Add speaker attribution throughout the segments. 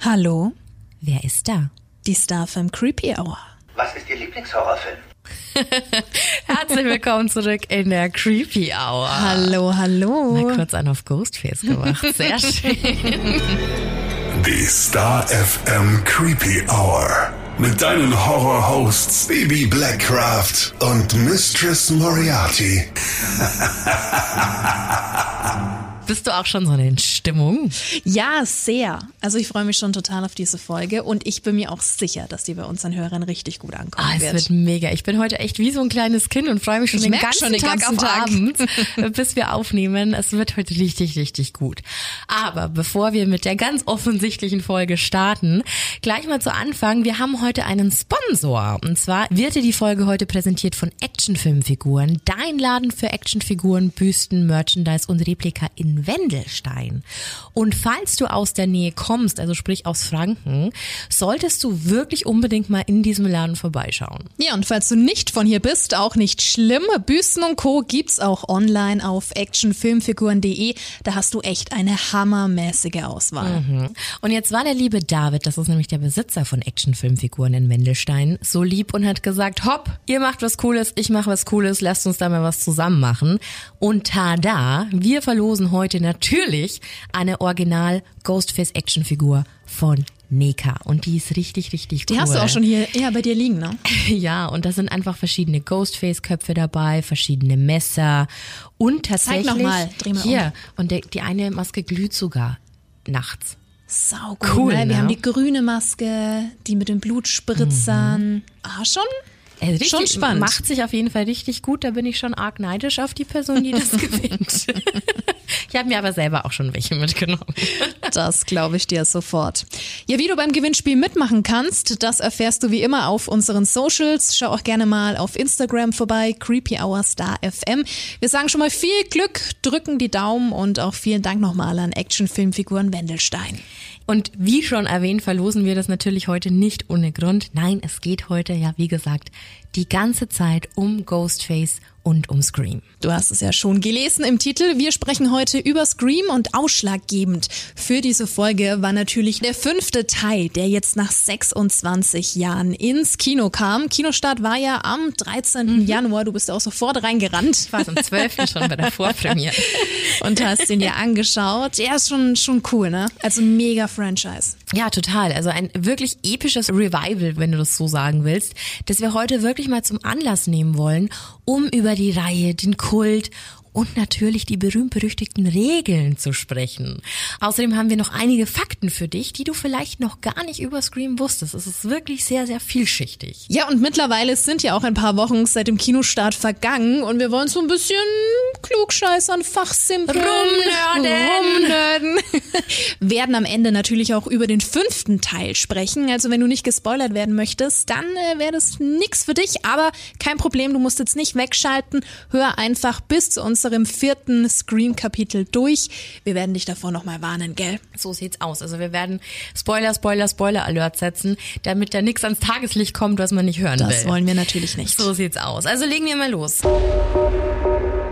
Speaker 1: Hallo,
Speaker 2: Wer ist da?
Speaker 1: die Starfam Creepy Hour.
Speaker 3: Was ist Ihr Lieblingshorrorfilm?
Speaker 2: Herzlich willkommen zurück in der Creepy Hour.
Speaker 1: Hallo, hallo.
Speaker 2: Mal kurz einen auf Ghostface gemacht. Sehr schön.
Speaker 4: Die Star FM Creepy Hour. Mit deinen Horror-Hosts Baby Blackcraft und Mistress Moriarty.
Speaker 2: Bist du auch schon so in Stimmung?
Speaker 1: Ja, sehr. Also ich freue mich schon total auf diese Folge und ich bin mir auch sicher, dass die bei unseren Hörern richtig gut ankommen
Speaker 2: Ah, es
Speaker 1: wird.
Speaker 2: wird mega. Ich bin heute echt wie so ein kleines Kind und freue mich schon den ganzen
Speaker 1: schon den
Speaker 2: Tag
Speaker 1: ganzen
Speaker 2: auf
Speaker 1: Tag.
Speaker 2: Abend, bis wir aufnehmen. Es wird heute richtig, richtig gut. Aber bevor wir mit der ganz offensichtlichen Folge starten, gleich mal zu Anfang. Wir haben heute einen Sponsor. Und zwar wird dir die Folge heute präsentiert von Actionfilmfiguren. Dein Laden für Actionfiguren, Büsten, Merchandise und Replika in Wendelstein. Und falls du aus der Nähe kommst, also sprich aus Franken, solltest du wirklich unbedingt mal in diesem Laden vorbeischauen.
Speaker 1: Ja, und falls du nicht von hier bist, auch nicht schlimm. Büsten und Co. gibt's auch online auf actionfilmfiguren.de. Da hast du echt eine hammermäßige Auswahl.
Speaker 2: Mhm. Und jetzt war der liebe David, das ist nämlich der Besitzer von Actionfilmfiguren in Wendelstein, so lieb und hat gesagt, hopp, ihr macht was Cooles, ich mache was Cooles, lasst uns da mal was zusammen machen. Und tada, wir verlosen heute natürlich eine Original Ghostface Actionfigur von Neka. Und die ist richtig, richtig cool.
Speaker 1: Die hast du auch schon hier eher bei dir liegen, ne?
Speaker 2: Ja, und da sind einfach verschiedene Ghostface-Köpfe dabei, verschiedene Messer und tatsächlich
Speaker 1: noch mal, dreh mal um.
Speaker 2: hier und der, die eine Maske glüht sogar nachts.
Speaker 1: Sau
Speaker 2: Cool,
Speaker 1: ne? Wir
Speaker 2: ne?
Speaker 1: haben die grüne Maske, die mit den Blutspritzern. Ah, schon?
Speaker 2: Äh, richtig,
Speaker 1: Schon spannend.
Speaker 2: Macht sich auf jeden Fall richtig gut. Da bin ich schon arg neidisch auf die Person, die das gewinnt. ich habe mir aber selber auch schon welche mitgenommen.
Speaker 1: Das glaube ich dir sofort. Ja, wie du beim Gewinnspiel mitmachen kannst, das erfährst du wie immer auf unseren Socials. Schau auch gerne mal auf Instagram vorbei, Creepy Hour Star FM. Wir sagen schon mal viel Glück, drücken die Daumen und auch vielen Dank nochmal an Actionfilmfiguren Wendelstein.
Speaker 2: Und wie schon erwähnt, verlosen wir das natürlich heute nicht ohne Grund. Nein, es geht heute ja, wie gesagt, die ganze Zeit um Ghostface und um Scream.
Speaker 1: Du hast es ja schon gelesen im Titel. Wir sprechen heute über Scream und ausschlaggebend für diese Folge war natürlich der fünfte Teil, der jetzt nach 26 Jahren ins Kino kam. Kinostart war ja am 13. Januar. Du bist auch sofort reingerannt
Speaker 2: Ich war am 12. schon bei der Vorpremiere.
Speaker 1: und hast ihn dir angeschaut. Ja, ist schon, schon cool, ne? Also mega Franchise.
Speaker 2: Ja, total. Also ein wirklich episches Revival, wenn du das so sagen willst, das wir heute wirklich mal zum Anlass nehmen wollen, um über die Reihe, den Kult und natürlich die berühmt-berüchtigten Regeln zu sprechen. Außerdem haben wir noch einige Fakten für dich, die du vielleicht noch gar nicht über Scream wusstest. Es ist wirklich sehr, sehr vielschichtig.
Speaker 1: Ja, und mittlerweile sind ja auch ein paar Wochen seit dem Kinostart vergangen und wir wollen so ein bisschen klugscheißern, fachsimpeln,
Speaker 2: Rumnörden.
Speaker 1: rumnörden. werden am Ende natürlich auch über den fünften Teil sprechen. Also wenn du nicht gespoilert werden möchtest, dann äh, wäre das nix für dich. Aber kein Problem, du musst jetzt nicht wegschalten. Hör einfach bis zu unserem vierten Scream-Kapitel durch. Wir werden dich davor nochmal warnen, gell?
Speaker 2: So sieht's aus. Also wir werden Spoiler, Spoiler, Spoiler Alert setzen, damit da nichts ans Tageslicht kommt, was man nicht hören
Speaker 1: Das
Speaker 2: will.
Speaker 1: wollen wir natürlich nicht.
Speaker 2: So sieht's aus. Also legen wir mal los.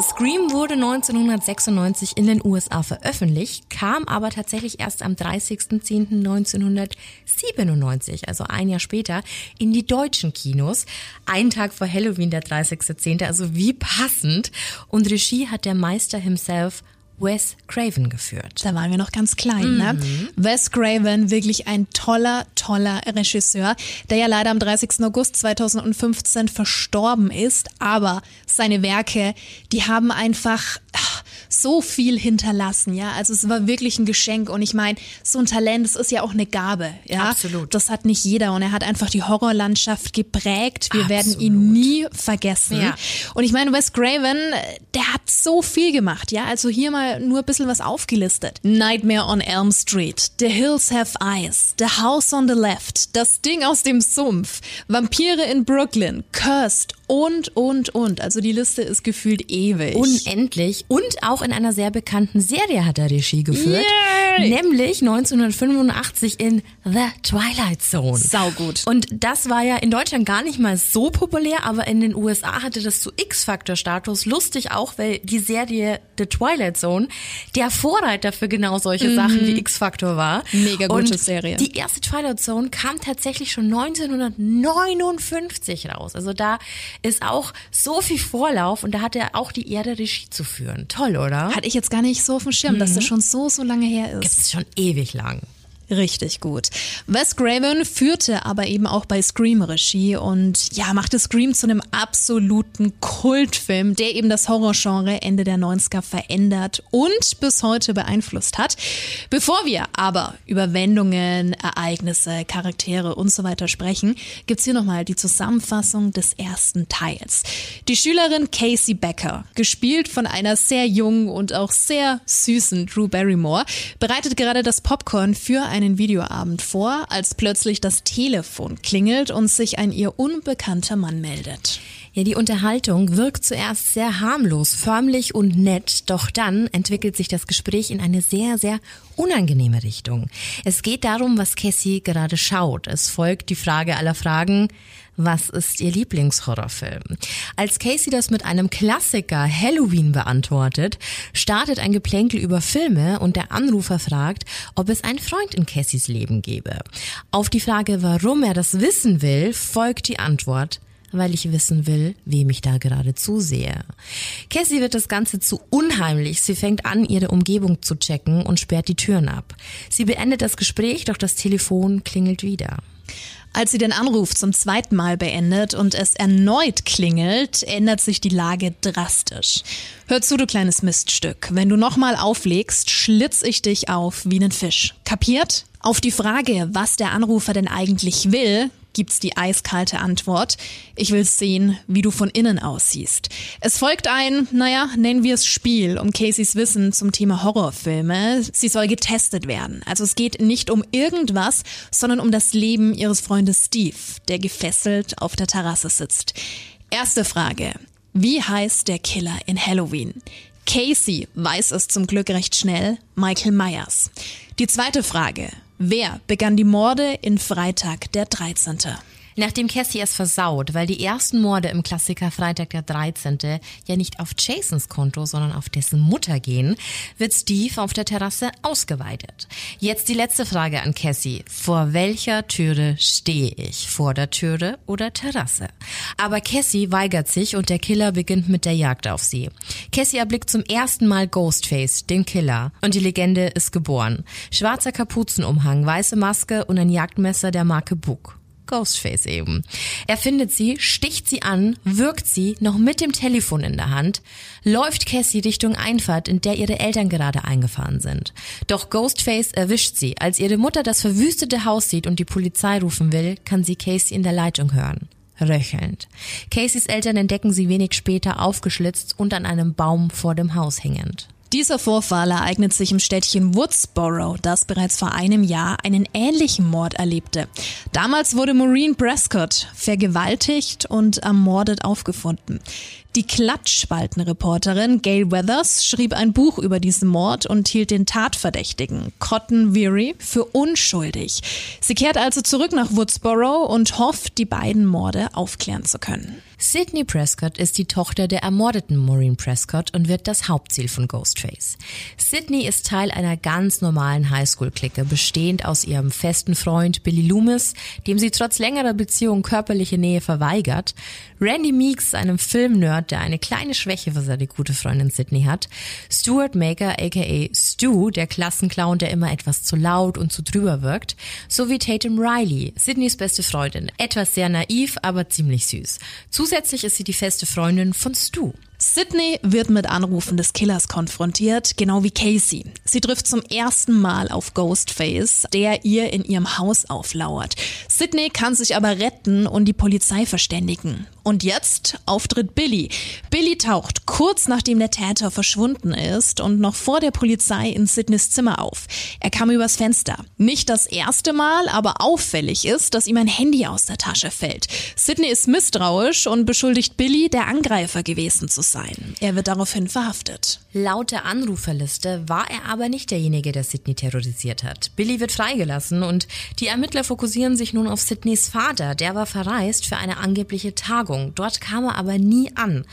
Speaker 2: Scream wurde 1996 in den USA veröffentlicht, kam aber tatsächlich erst am 30.10.1997, also ein Jahr später, in die deutschen Kinos. Einen Tag vor Halloween, der 30.10., also wie passend. Und Regie hat der Meister himself Wes Craven geführt.
Speaker 1: Da waren wir noch ganz klein, ne? Wes Craven, wirklich ein toller, toller Regisseur, der ja leider am 30. August 2015 verstorben ist. Aber seine Werke, die haben einfach ach, so viel hinterlassen, ja. Also es war wirklich ein Geschenk. Und ich meine, so ein Talent, das ist ja auch eine Gabe, ja.
Speaker 2: Absolut.
Speaker 1: Das hat nicht jeder. Und er hat einfach die Horrorlandschaft geprägt. Wir werden ihn
Speaker 2: Absolut.
Speaker 1: nie vergessen.
Speaker 2: Ja.
Speaker 1: Und ich meine, Wes Craven, der hat so viel gemacht, ja. Also hier mal nur ein bisschen was aufgelistet. Nightmare on Elm Street, The Hills Have Eyes, The House on the Left, Das Ding aus dem Sumpf, Vampire in Brooklyn, Cursed, und, und, und. Also die Liste ist gefühlt ewig.
Speaker 2: Unendlich. Und auch in einer sehr bekannten Serie hat er Regie geführt. Yay! Nämlich 1985 in The Twilight Zone.
Speaker 1: Saugut.
Speaker 2: Und das war ja in Deutschland gar nicht mal so populär, aber in den USA hatte das so X-Factor-Status. Lustig auch, weil die Serie The Twilight Zone der Vorreiter für genau solche mhm. Sachen wie X-Factor war.
Speaker 1: Mega gute Und Serie.
Speaker 2: Die erste Twilight Zone kam tatsächlich schon 1959 raus. Also da ist auch so viel Vorlauf und da hat er auch die Ehre, Regie zu führen. Toll, oder?
Speaker 1: Hatte ich jetzt gar nicht so auf dem Schirm, mhm. dass das schon so, so lange her ist.
Speaker 2: Gibt's schon ewig lang.
Speaker 1: Richtig gut. Wes Craven führte aber eben auch bei Scream Regie und ja, machte Scream zu einem absoluten Kultfilm, der eben das Horrorgenre Ende der 90er verändert und bis heute beeinflusst hat. Bevor wir aber über Wendungen, Ereignisse, Charaktere und so weiter sprechen, gibt's hier nochmal die Zusammenfassung des ersten Teils. Die Schülerin Casey Becker, gespielt von einer sehr jungen und auch sehr süßen Drew Barrymore, bereitet gerade das Popcorn für ein einen Videoabend vor, als plötzlich das Telefon klingelt und sich ein ihr unbekannter Mann meldet.
Speaker 2: Ja, die Unterhaltung wirkt zuerst sehr harmlos, förmlich und nett, doch dann entwickelt sich das Gespräch in eine sehr, sehr unangenehme Richtung. Es geht darum, was Cassie gerade schaut. Es folgt die Frage aller Fragen, was ist ihr Lieblingshorrorfilm? Als Casey das mit einem Klassiker Halloween beantwortet, startet ein Geplänkel über Filme und der Anrufer fragt, ob es einen Freund in Cassys Leben gebe. Auf die Frage, warum er das wissen will, folgt die Antwort, weil ich wissen will, wem ich da gerade zusehe. Cassie wird das Ganze zu unheimlich. Sie fängt an, ihre Umgebung zu checken und sperrt die Türen ab. Sie beendet das Gespräch, doch das Telefon klingelt wieder.
Speaker 1: Als sie den Anruf zum zweiten Mal beendet und es erneut klingelt, ändert sich die Lage drastisch. Hör zu, du kleines Miststück. Wenn du nochmal auflegst, schlitz ich dich auf wie einen Fisch. Kapiert? Auf die Frage, was der Anrufer denn eigentlich will, gibt's die eiskalte Antwort. Ich will sehen, wie du von innen aussiehst. Es folgt ein, naja, nennen wir es Spiel um Caseys Wissen zum Thema Horrorfilme. Sie soll getestet werden. Also es geht nicht um irgendwas, sondern um das Leben ihres Freundes Steve, der gefesselt auf der Terrasse sitzt. Erste Frage. Wie heißt der Killer in Halloween? Casey weiß es zum Glück recht schnell, Michael Myers. Die zweite Frage. Wer begann die Morde in Freitag der 13.?
Speaker 2: Nachdem Cassie es versaut, weil die ersten Morde im Klassiker Freitag der 13. ja nicht auf Jasons Konto, sondern auf dessen Mutter gehen, wird Steve auf der Terrasse ausgeweitet. Jetzt die letzte Frage an Cassie. Vor welcher Türe stehe ich? Vor der Türe oder Terrasse? Aber Cassie weigert sich und der Killer beginnt mit der Jagd auf sie. Cassie erblickt zum ersten Mal Ghostface, den Killer, und die Legende ist geboren. Schwarzer Kapuzenumhang, weiße Maske und ein Jagdmesser der Marke Book. Ghostface eben. Er findet sie, sticht sie an, wirkt sie, noch mit dem Telefon in der Hand, läuft Cassie Richtung Einfahrt, in der ihre Eltern gerade eingefahren sind. Doch Ghostface erwischt sie. Als ihre Mutter das verwüstete Haus sieht und die Polizei rufen will, kann sie Casey in der Leitung hören. Röchelnd. Caseys Eltern entdecken sie wenig später aufgeschlitzt und an einem Baum vor dem Haus hängend.
Speaker 1: Dieser Vorfall ereignet sich im Städtchen Woodsboro, das bereits vor einem Jahr einen ähnlichen Mord erlebte. Damals wurde Maureen Prescott vergewaltigt und ermordet aufgefunden. Die Klatschspaltenreporterin Gail Weathers schrieb ein Buch über diesen Mord und hielt den Tatverdächtigen Cotton Weary für unschuldig. Sie kehrt also zurück nach Woodsboro und hofft, die beiden Morde aufklären zu können.
Speaker 2: Sydney Prescott ist die Tochter der ermordeten Maureen Prescott und wird das Hauptziel von Ghostface. Sydney ist Teil einer ganz normalen Highschool-Clique, bestehend aus ihrem festen Freund Billy Loomis, dem sie trotz längerer Beziehung körperliche Nähe verweigert, Randy Meeks, einem Filmnerd, der eine kleine Schwäche für seine gute Freundin Sydney hat, Stuart Maker aka Stu, der Klassenclown, der immer etwas zu laut und zu drüber wirkt, sowie Tatum Riley, Sydneys beste Freundin, etwas sehr naiv, aber ziemlich süß. Zusätzlich ist sie die feste Freundin von Stu.
Speaker 1: Sydney wird mit Anrufen des Killers konfrontiert, genau wie Casey. Sie trifft zum ersten Mal auf Ghostface, der ihr in ihrem Haus auflauert. Sydney kann sich aber retten und die Polizei verständigen. Und jetzt auftritt Billy. Billy taucht kurz nachdem der Täter verschwunden ist und noch vor der Polizei in Sydneys Zimmer auf. Er kam übers Fenster. Nicht das erste Mal, aber auffällig ist, dass ihm ein Handy aus der Tasche fällt. Sydney ist misstrauisch und beschuldigt Billy, der Angreifer gewesen zu sein. Er wird daraufhin verhaftet.
Speaker 2: Laut der Anruferliste war er aber nicht derjenige, der Sydney terrorisiert hat. Billy wird freigelassen und die Ermittler fokussieren sich nun auf Sydneys Vater. Der war verreist für eine angebliche Tagung. Dort kam er aber nie an.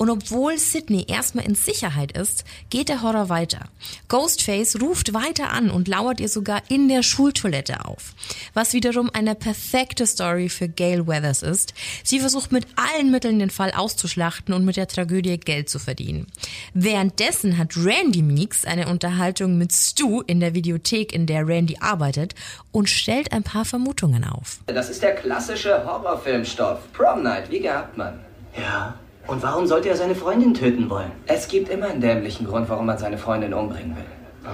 Speaker 2: Und obwohl Sydney erstmal in Sicherheit ist, geht der Horror weiter. Ghostface ruft weiter an und lauert ihr sogar in der Schultoilette auf. Was wiederum eine perfekte Story für Gail Weathers ist. Sie versucht mit allen Mitteln den Fall auszuschlachten und mit der Tragödie Geld zu verdienen. Währenddessen hat Randy Meeks eine Unterhaltung mit Stu in der Videothek, in der Randy arbeitet und stellt ein paar Vermutungen auf.
Speaker 5: Das ist der klassische Horrorfilmstoff. Prom Night, wie gehabt, Mann.
Speaker 3: Ja. Und warum sollte er seine Freundin töten wollen?
Speaker 5: Es gibt immer einen dämlichen Grund, warum man seine Freundin umbringen will.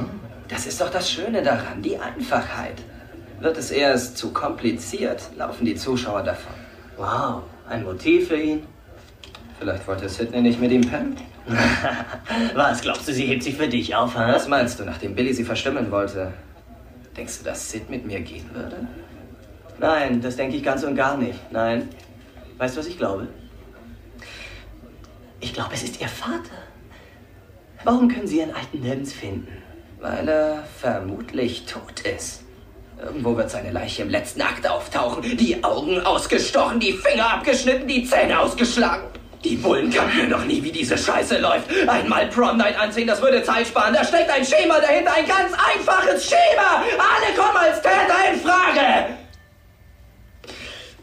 Speaker 5: Das ist doch das Schöne daran, die Einfachheit. Wird es erst zu kompliziert, laufen die Zuschauer davon.
Speaker 3: Wow, ein Motiv für ihn?
Speaker 5: Vielleicht wollte Sidney nicht mit ihm pennen?
Speaker 3: Was, glaubst du, sie hebt sich für dich auf, hä?
Speaker 5: Was meinst du, nachdem Billy sie verstimmen wollte? Denkst du, dass Sid mit mir gehen würde?
Speaker 3: Nein, das denke ich ganz und gar nicht. Nein. Weißt du, was ich glaube? Ich glaube, es ist ihr Vater. Warum können sie ihren alten nirgends finden?
Speaker 5: Weil er vermutlich tot ist. Irgendwo wird seine Leiche im letzten Akt auftauchen. Die Augen ausgestochen, die Finger abgeschnitten, die Zähne ausgeschlagen. Die Bullen kapieren doch nie, wie diese Scheiße läuft. Einmal Prom Night ansehen, das würde Zeit sparen. Da steckt ein Schema dahinter, ein ganz einfaches Schema. Alle kommen als Täter in Frage.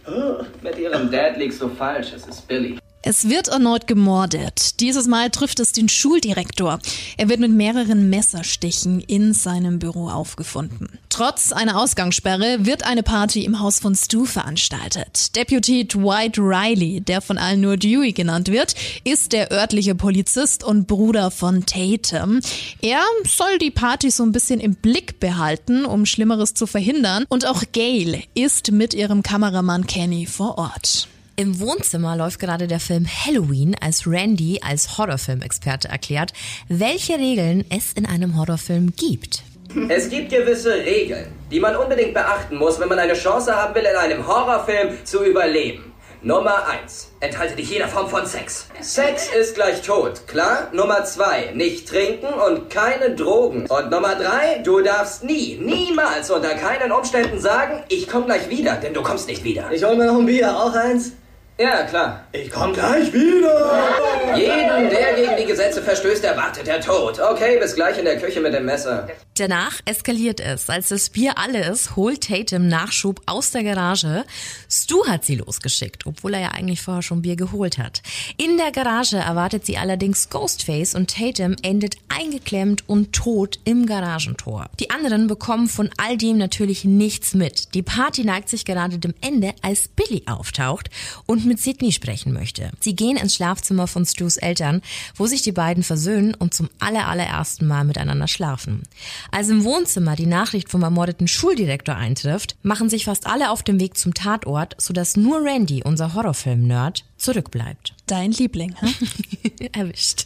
Speaker 5: Oh, mit ihrem Dad liegst du falsch. Es ist Billy.
Speaker 1: Es wird erneut gemordet. Dieses Mal trifft es den Schuldirektor. Er wird mit mehreren Messerstichen in seinem Büro aufgefunden. Trotz einer Ausgangssperre wird eine Party im Haus von Stu veranstaltet. Deputy Dwight Riley, der von allen nur Dewey genannt wird, ist der örtliche Polizist und Bruder von Tatum. Er soll die Party so ein bisschen im Blick behalten, um Schlimmeres zu verhindern. Und auch Gail ist mit ihrem Kameramann Kenny vor Ort.
Speaker 2: Im Wohnzimmer läuft gerade der Film Halloween, als Randy als Horrorfilmexperte erklärt, welche Regeln es in einem Horrorfilm gibt.
Speaker 5: Es gibt gewisse Regeln, die man unbedingt beachten muss, wenn man eine Chance haben will, in einem Horrorfilm zu überleben. Nummer 1. Enthalte dich jeder Form von Sex. Sex ist gleich tot, klar? Nummer 2. Nicht trinken und keine Drogen. Und Nummer 3. Du darfst nie, niemals unter keinen Umständen sagen, ich komm gleich wieder, denn du kommst nicht wieder.
Speaker 3: Ich hol mir noch ein Bier, auch eins?
Speaker 5: Ja, klar.
Speaker 3: Ich komm gleich wieder!
Speaker 5: Jeden, der gegen die Gesetze verstößt, erwartet der Tod. Okay, bis gleich in der Küche mit dem Messer.
Speaker 2: Danach eskaliert es. Als das Bier alle ist, holt Tatum Nachschub aus der Garage. Stu hat sie losgeschickt, obwohl er ja eigentlich vorher schon Bier geholt hat. In der Garage erwartet sie allerdings Ghostface und Tatum endet eingeklemmt und tot im Garagentor. Die anderen bekommen von all dem natürlich nichts mit. Die Party neigt sich gerade dem Ende, als Billy auftaucht und mit Sydney sprechen möchte. Sie gehen ins Schlafzimmer von Stu's Eltern, wo sich die beiden versöhnen und zum allerallerersten Mal miteinander schlafen. Als im Wohnzimmer die Nachricht vom ermordeten Schuldirektor eintrifft, machen sich fast alle auf dem Weg zum Tatort, sodass nur Randy, unser Horrorfilm-Nerd, zurückbleibt.
Speaker 1: Dein Liebling, hm?
Speaker 2: Erwischt.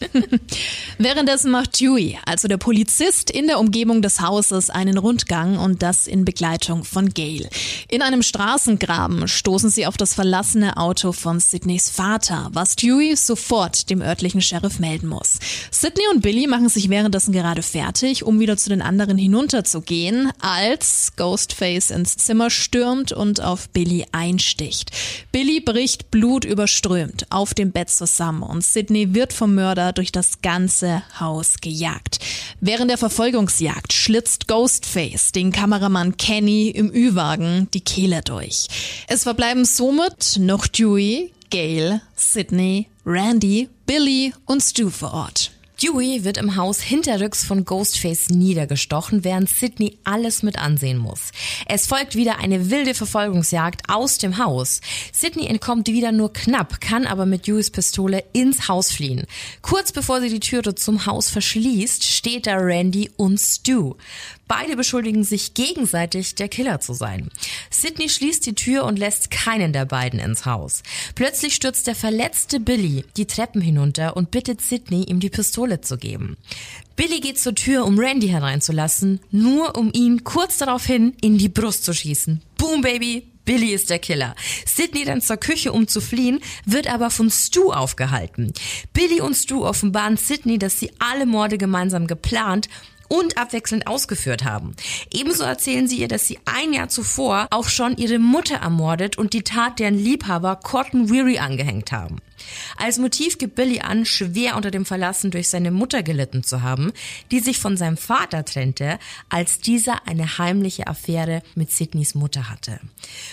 Speaker 1: Währenddessen macht Dewey, also der Polizist, in der Umgebung des Hauses einen Rundgang und das in Begleitung von Gail. In einem Straßengraben stoßen sie auf das verlassene Auto von Sydneys Vater, was Dewey sofort dem örtlichen Sheriff melden muss. Sydney und Billy machen sich währenddessen gerade fertig, um wieder zu den anderen hinunterzugehen, als Ghostface ins Zimmer stürmt und auf Billy einsticht. Billy bricht blutüberströmt auf dem Bett zusammen und Sydney wird vom Mörder durch das ganze Haus gejagt. Während der Verfolgungsjagd schlitzt Ghostface den Kameramann Kenny im Ü-Wagen die Kehle durch. Es verbleiben somit noch Dewey, Gail, Sydney, Randy, Billy und Stu vor Ort.
Speaker 2: Dewey wird im Haus hinterrücks von Ghostface niedergestochen, während Sidney alles mit ansehen muss. Es folgt wieder eine wilde Verfolgungsjagd aus dem Haus. Sidney entkommt wieder nur knapp, kann aber mit Deweys Pistole ins Haus fliehen. Kurz bevor sie die Türe zum Haus verschließt, steht da Randy und Stu. Beide beschuldigen sich gegenseitig, der Killer zu sein. Sidney schließt die Tür und lässt keinen der beiden ins Haus. Plötzlich stürzt der verletzte Billy die Treppen hinunter und bittet Sidney, ihm die Pistole zu geben. Billy geht zur Tür, um Randy hereinzulassen, nur um ihn kurz daraufhin in die Brust zu schießen. Boom, Baby, Billy ist der Killer. Sidney dann zur Küche, um zu fliehen, wird aber von Stu aufgehalten. Billy und Stu offenbaren Sidney, dass sie alle Morde gemeinsam geplant und abwechselnd ausgeführt haben. Ebenso erzählen sie ihr, dass sie ein Jahr zuvor auch schon ihre Mutter ermordet und die Tat deren Liebhaber Cotton Weary angehängt haben. Als Motiv gibt Billy an, schwer unter dem Verlassen durch seine Mutter gelitten zu haben, die sich von seinem Vater trennte, als dieser eine heimliche Affäre mit Sidneys Mutter hatte.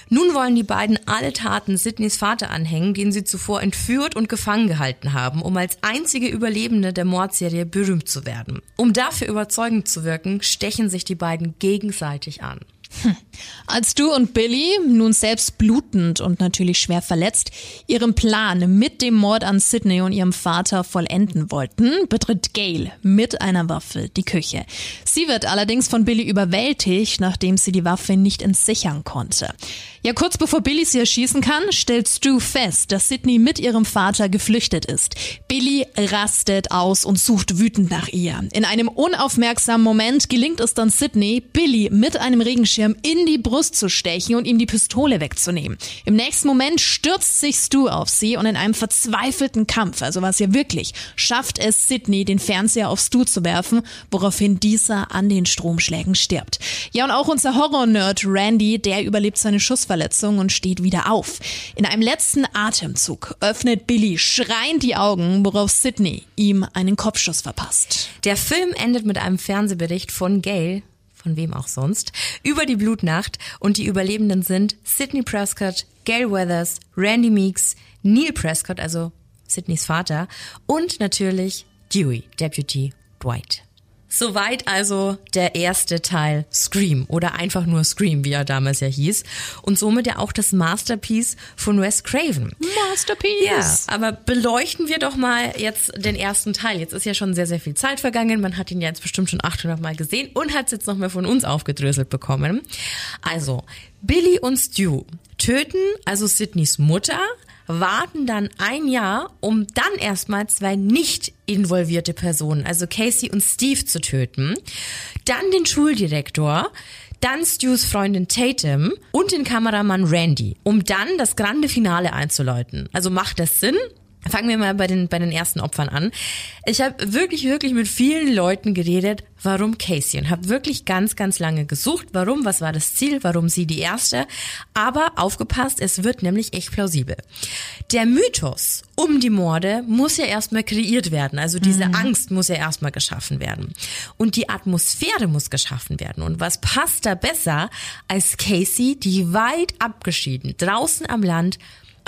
Speaker 2: Nun wollen die beiden alle Taten Sidneys Vater anhängen, den sie zuvor entführt und gefangen gehalten haben, um als einzige Überlebende der Mordserie berühmt zu werden. Um dafür überzeugend zu wirken, stechen sich die beiden gegenseitig an.
Speaker 1: Hm. Als du und Billy, nun selbst blutend und natürlich schwer verletzt, ihren Plan mit dem Mord an Sidney und ihrem Vater vollenden wollten, betritt Gail mit einer Waffe die Küche. Sie wird allerdings von Billy überwältigt, nachdem sie die Waffe nicht entsichern konnte. Ja, kurz bevor Billy sie erschießen kann, stellt Stu fest, dass Sidney mit ihrem Vater geflüchtet ist. Billy rastet aus und sucht wütend nach ihr. In einem unaufmerksamen Moment gelingt es dann Sidney, Billy mit einem Regenschirm in die Brust zu stechen und ihm die Pistole wegzunehmen. Im nächsten Moment stürzt sich Stu auf sie und in einem verzweifelten Kampf, also was ja wirklich, schafft es Sidney, den Fernseher auf Stu zu werfen, woraufhin dieser an den Stromschlägen stirbt. Ja, und auch unser Horror-Nerd Randy, der überlebt seine Schussverletzung Kopfverletzung und steht wieder auf. In einem letzten Atemzug öffnet Billy schreiend die Augen, worauf Sidney ihm einen Kopfschuss verpasst.
Speaker 2: Der Film endet mit einem Fernsehbericht von Gail, von wem auch sonst, über die Blutnacht und die Überlebenden sind Sidney Prescott, Gail Weathers, Randy Meeks, Neil Prescott, also Sidneys Vater und natürlich Dewey, Deputy Dwight. Soweit also der erste Teil Scream oder einfach nur Scream, wie er damals ja hieß. Und somit ja auch das Masterpiece von Wes Craven.
Speaker 1: Masterpiece!
Speaker 2: Ja, aber beleuchten wir doch mal jetzt den ersten Teil. Jetzt ist ja schon sehr, sehr viel Zeit vergangen. Man hat ihn ja jetzt bestimmt schon 800 Mal gesehen und hat es jetzt noch mal von uns aufgedröselt bekommen. Also, Billy und Stu töten also Sydneys Mutter, warten dann ein Jahr, um dann erstmal zwei nicht involvierte Personen, also Casey und Steve zu töten, dann den Schuldirektor, dann Stews Freundin Tatum und den Kameramann Randy, um dann das grande Finale einzuläuten. Also macht das Sinn? Fangen wir mal bei den, bei den ersten Opfern an. Ich habe wirklich, wirklich mit vielen Leuten geredet, warum Casey und habe wirklich ganz, ganz lange gesucht, warum, was war das Ziel, warum sie die erste. Aber aufgepasst, es wird nämlich echt plausibel. Der Mythos um die Morde muss ja erstmal kreiert werden. Also diese mhm. Angst muss ja erstmal geschaffen werden. Und die Atmosphäre muss geschaffen werden. Und was passt da besser als Casey, die weit abgeschieden, draußen am Land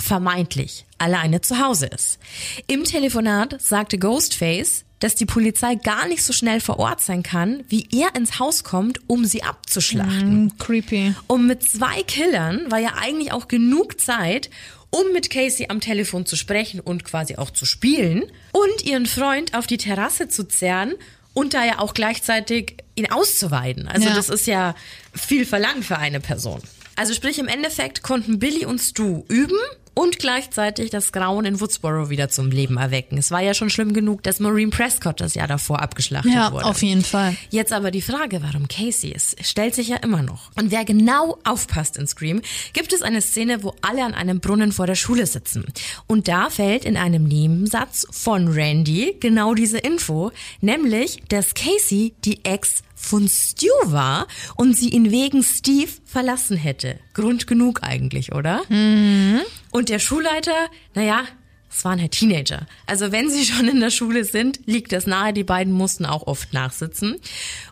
Speaker 2: vermeintlich alleine zu Hause ist. Im Telefonat sagte Ghostface, dass die Polizei gar nicht so schnell vor Ort sein kann, wie er ins Haus kommt, um sie abzuschlachten.
Speaker 1: Mm, creepy.
Speaker 2: Und mit zwei Killern war ja eigentlich auch genug Zeit, um mit Casey am Telefon zu sprechen und quasi auch zu spielen und ihren Freund auf die Terrasse zu zerren und da ja auch gleichzeitig ihn auszuweiden. Also ja. das ist ja viel verlangt für eine Person. Also sprich im Endeffekt konnten Billy und Stu üben und gleichzeitig das Grauen in Woodsboro wieder zum Leben erwecken. Es war ja schon schlimm genug, dass Maureen Prescott das Jahr davor abgeschlachtet
Speaker 1: ja,
Speaker 2: wurde.
Speaker 1: Ja, auf jeden Fall.
Speaker 2: Jetzt aber die Frage, warum Casey ist, stellt sich ja immer noch. Und wer genau aufpasst in Scream, gibt es eine Szene, wo alle an einem Brunnen vor der Schule sitzen. Und da fällt in einem Nebensatz von Randy genau diese Info, nämlich, dass Casey die Ex von Stu war und sie ihn wegen Steve verlassen hätte. Grund genug eigentlich, oder?
Speaker 1: Mhm.
Speaker 2: Und der Schulleiter, naja, es waren halt Teenager. Also wenn sie schon in der Schule sind, liegt das nahe, die beiden mussten auch oft nachsitzen.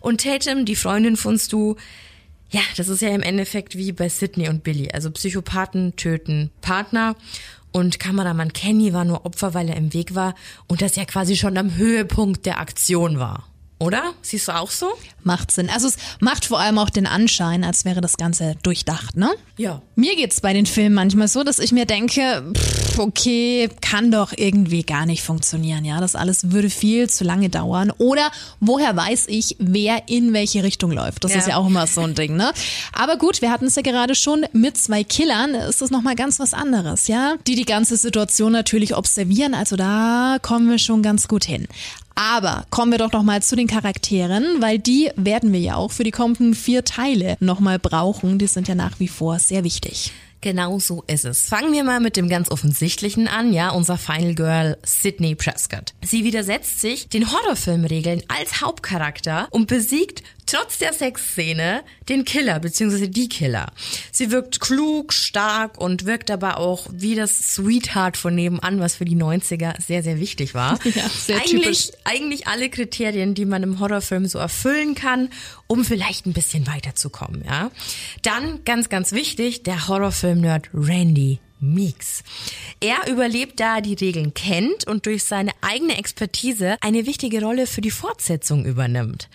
Speaker 2: Und Tatum, die Freundin von Stu, ja, das ist ja im Endeffekt wie bei Sydney und Billy. Also Psychopathen töten Partner und Kameramann Kenny war nur Opfer, weil er im Weg war und das ja quasi schon am Höhepunkt der Aktion war. Oder? Siehst du auch so?
Speaker 1: Macht Sinn. Also es macht vor allem auch den Anschein, als wäre das Ganze durchdacht, ne?
Speaker 2: Ja.
Speaker 1: Mir geht's bei den Filmen manchmal so, dass ich mir denke, pff, okay, kann doch irgendwie gar nicht funktionieren, ja? Das alles würde viel zu lange dauern. Oder woher weiß ich, wer in welche Richtung läuft? Das
Speaker 2: Ja.
Speaker 1: ist ja auch immer so ein Ding, ne? Aber gut, wir hatten es ja gerade schon mit zwei Killern, ist das nochmal ganz was anderes, ja? Die die ganze Situation natürlich observieren, also da kommen wir schon ganz gut hin. Aber kommen wir doch noch mal zu den Charakteren, weil die werden wir ja auch für die kommenden vier Teile noch mal brauchen. Die sind ja nach wie vor sehr wichtig.
Speaker 2: Genau so ist es. Fangen wir mal mit dem ganz offensichtlichen an, ja, unser Final Girl Sydney Prescott. Sie widersetzt sich den Horrorfilmregeln als Hauptcharakter und besiegt trotz der Sexszene den Killer bzw. die Killer. Sie wirkt klug, stark und wirkt aber auch wie das Sweetheart von nebenan, was für die 90er sehr, sehr wichtig war.
Speaker 1: Ja, sehr
Speaker 2: eigentlich, eigentlich alle Kriterien, die man im Horrorfilm so erfüllen kann, um vielleicht ein bisschen weiterzukommen, ja. Dann, ganz, ganz wichtig, der Horrorfilm-Nerd Randy Meeks. Er überlebt, da er die Regeln kennt und durch seine eigene Expertise eine wichtige Rolle für die Fortsetzung übernimmt.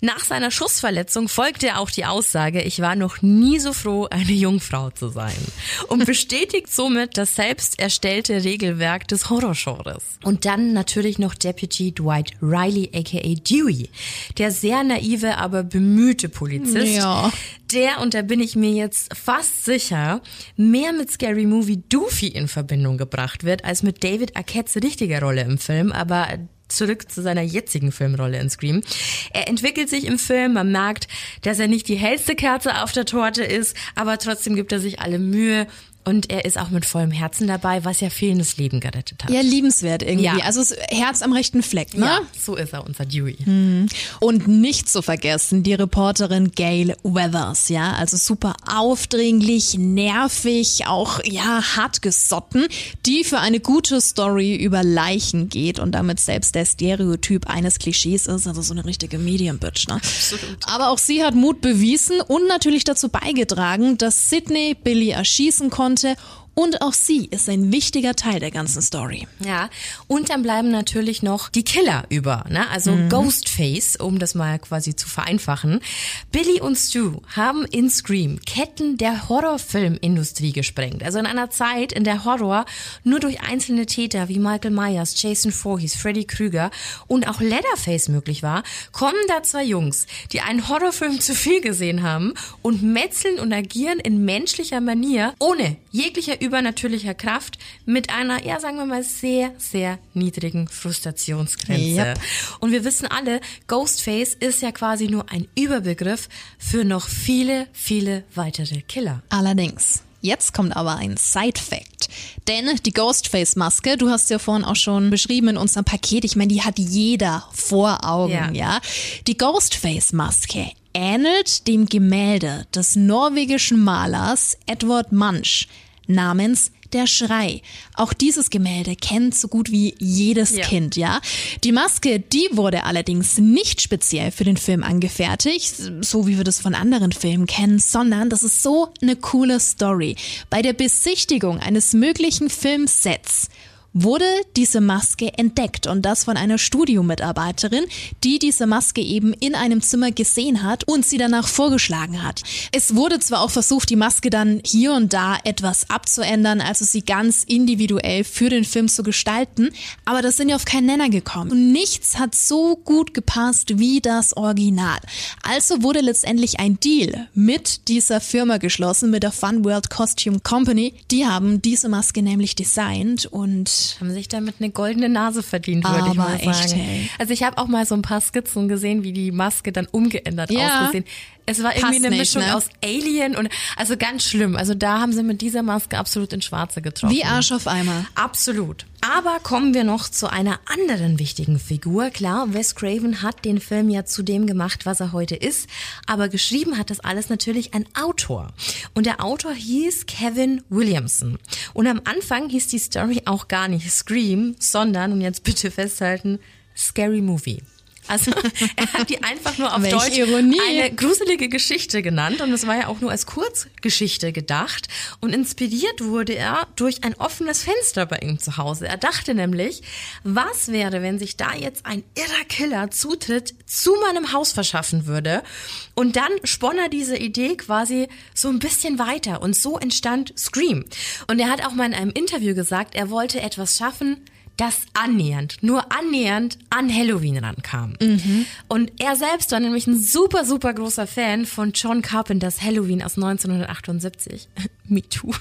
Speaker 2: Nach seiner Schussverletzung folgte auch die Aussage, ich war noch nie so froh, eine Jungfrau zu sein. Und bestätigt somit das selbst erstellte Regelwerk des Horrorgenres. Und dann natürlich noch Deputy Dwight Riley aka Dewey, der sehr naive, aber bemühte Polizist,
Speaker 1: Ja.
Speaker 2: Der, und da bin ich mir jetzt fast sicher, mehr mit Scary Movie Doofy in Verbindung gebracht wird, als mit David Arquettes richtiger Rolle im Film, aber zurück zu seiner jetzigen Filmrolle in Scream. Er entwickelt sich im Film, man merkt, dass er nicht die hellste Kerze auf der Torte ist, aber trotzdem gibt er sich alle Mühe und er ist auch mit vollem Herzen dabei, was ja fehlendes Leben gerettet hat.
Speaker 1: Ja, liebenswert irgendwie.
Speaker 2: Ja.
Speaker 1: Also das Herz am rechten Fleck, ne?
Speaker 2: Ja, so ist er, unser Dewey.
Speaker 1: Und nicht zu vergessen, die Reporterin Gail Weathers, ja, also super aufdringlich, nervig, auch, ja, hart gesotten, die für eine gute Story über Leichen geht und damit selbst der Stereotyp eines Klischees ist, also so eine richtige Medium-Bitch, ne? Aber auch sie hat Mut bewiesen und natürlich dazu beigetragen, dass Sydney Billy erschießen konnte Variante und auch sie ist ein wichtiger Teil der ganzen Story.
Speaker 2: Ja, und dann bleiben natürlich noch die Killer über, ne? Also Ghostface, um das mal quasi zu vereinfachen. Billy und Stu haben in Scream Ketten der Horrorfilmindustrie gesprengt. Also in einer Zeit, in der Horror nur durch einzelne Täter wie Michael Myers, Jason Voorhees, Freddy Krüger und auch Leatherface möglich war, kommen da zwei Jungs, die einen Horrorfilm zu viel gesehen haben und metzeln und agieren in menschlicher Manier, ohne jeglicher übernatürlicher Kraft, mit einer, ja sagen wir mal, sehr, sehr niedrigen Frustrationsgrenze.
Speaker 1: Yep.
Speaker 2: Und wir wissen alle, Ghostface ist ja quasi nur ein Überbegriff für noch viele, viele weitere Killer.
Speaker 1: Allerdings. Jetzt kommt aber ein Side-Fact. Denn die Ghostface-Maske, du hast ja vorhin auch schon beschrieben in unserem Paket, ich meine, die hat jeder vor Augen,
Speaker 2: Ja.
Speaker 1: ja. Die Ghostface-Maske ähnelt dem Gemälde des norwegischen Malers Edward Munch namens Der Schrei. Auch dieses Gemälde kennt so gut wie jedes
Speaker 2: Ja.
Speaker 1: Kind, ja. Die Maske, die wurde allerdings nicht speziell für den Film angefertigt, so wie wir das von anderen Filmen kennen, sondern das ist so eine coole Story. Bei der Besichtigung eines möglichen Filmsets wurde diese Maske entdeckt und das von einer Studiomitarbeiterin, die diese Maske eben in einem Zimmer gesehen hat und sie danach vorgeschlagen hat. Es wurde zwar auch versucht, die Maske dann hier und da etwas abzuändern, also sie ganz individuell für den Film zu gestalten, aber das sind ja auf keinen Nenner gekommen. Und nichts hat so gut gepasst wie das Original. Also wurde letztendlich ein Deal mit dieser Firma geschlossen, mit der Fun World Costume Company. Die haben diese Maske nämlich designt und
Speaker 2: Haben sich damit eine goldene Nase verdient, würde ich mal sagen.
Speaker 1: echt.
Speaker 2: Also ich habe auch mal so ein paar Skizzen gesehen, wie die Maske dann umgeändert
Speaker 1: Ja.
Speaker 2: ausgesehen. Es war irgendwie eine
Speaker 1: nicht,
Speaker 2: Mischung
Speaker 1: ne?
Speaker 2: aus Alien und also ganz schlimm. Also da haben sie mit dieser Maske absolut ins Schwarze getroffen.
Speaker 1: wie Arsch auf Eimer.
Speaker 2: Absolut. Aber kommen wir noch zu einer anderen wichtigen Figur. Klar, Wes Craven hat den Film ja zu dem gemacht, was er heute ist. Aber geschrieben hat das alles natürlich ein Autor. Und der Autor hieß Kevin Williamson. Und am Anfang hieß die Story auch gar nicht Scream, sondern, und jetzt bitte festhalten, Scary Movie. Also er hat die einfach nur auf Deutsch
Speaker 1: Ironie.
Speaker 2: eine gruselige Geschichte genannt und es war ja auch nur als Kurzgeschichte gedacht und inspiriert wurde er durch ein offenes Fenster bei ihm zu Hause. Er dachte nämlich, was wäre, wenn sich da jetzt ein irrer Killer Zutritt zu meinem Haus verschaffen würde und dann spann er diese Idee quasi so ein bisschen weiter und so entstand Scream. Und er hat auch mal in einem Interview gesagt, er wollte etwas schaffen, das annähernd, nur annähernd an Halloween rankam. Und er selbst war nämlich ein super, super großer Fan von John Carpenters Halloween aus 1978. Me too.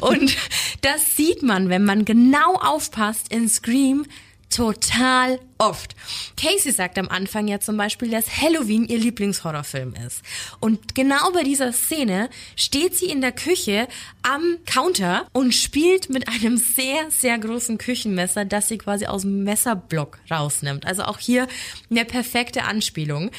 Speaker 2: Und das sieht man, wenn man genau aufpasst in Scream, total oft. Casey sagt am Anfang ja zum Beispiel, dass Halloween ihr Lieblingshorrorfilm ist. Und genau bei dieser Szene steht sie in der Küche am Counter und spielt mit einem sehr, sehr großen Küchenmesser, das sie quasi aus dem Messerblock rausnimmt. Also auch hier eine perfekte Anspielung.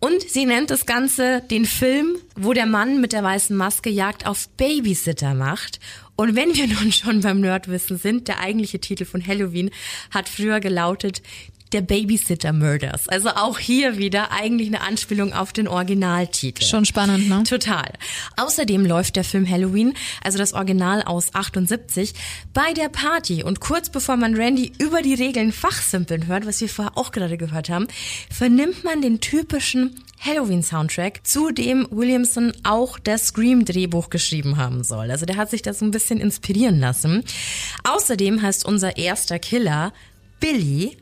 Speaker 2: Und sie nennt das Ganze den Film, wo der Mann mit der weißen Maske Jagd auf Babysitter macht. Und wenn wir nun schon beim Nerdwissen sind, der eigentliche Titel von Halloween hat früher gelautet der Babysitter Murders. Also auch hier wieder eigentlich eine Anspielung auf den Originaltitel.
Speaker 1: Schon spannend, ne?
Speaker 2: Total. Außerdem läuft der Film Halloween, also das Original aus 78, bei der Party. Und kurz bevor man Randy über die Regeln fachsimpeln hört, was wir vorher auch gerade gehört haben, vernimmt man den typischen Halloween-Soundtrack, zu dem Williamson auch das Scream-Drehbuch geschrieben haben soll. Also der hat sich das so ein bisschen inspirieren lassen. Außerdem heißt unser erster Killer Billy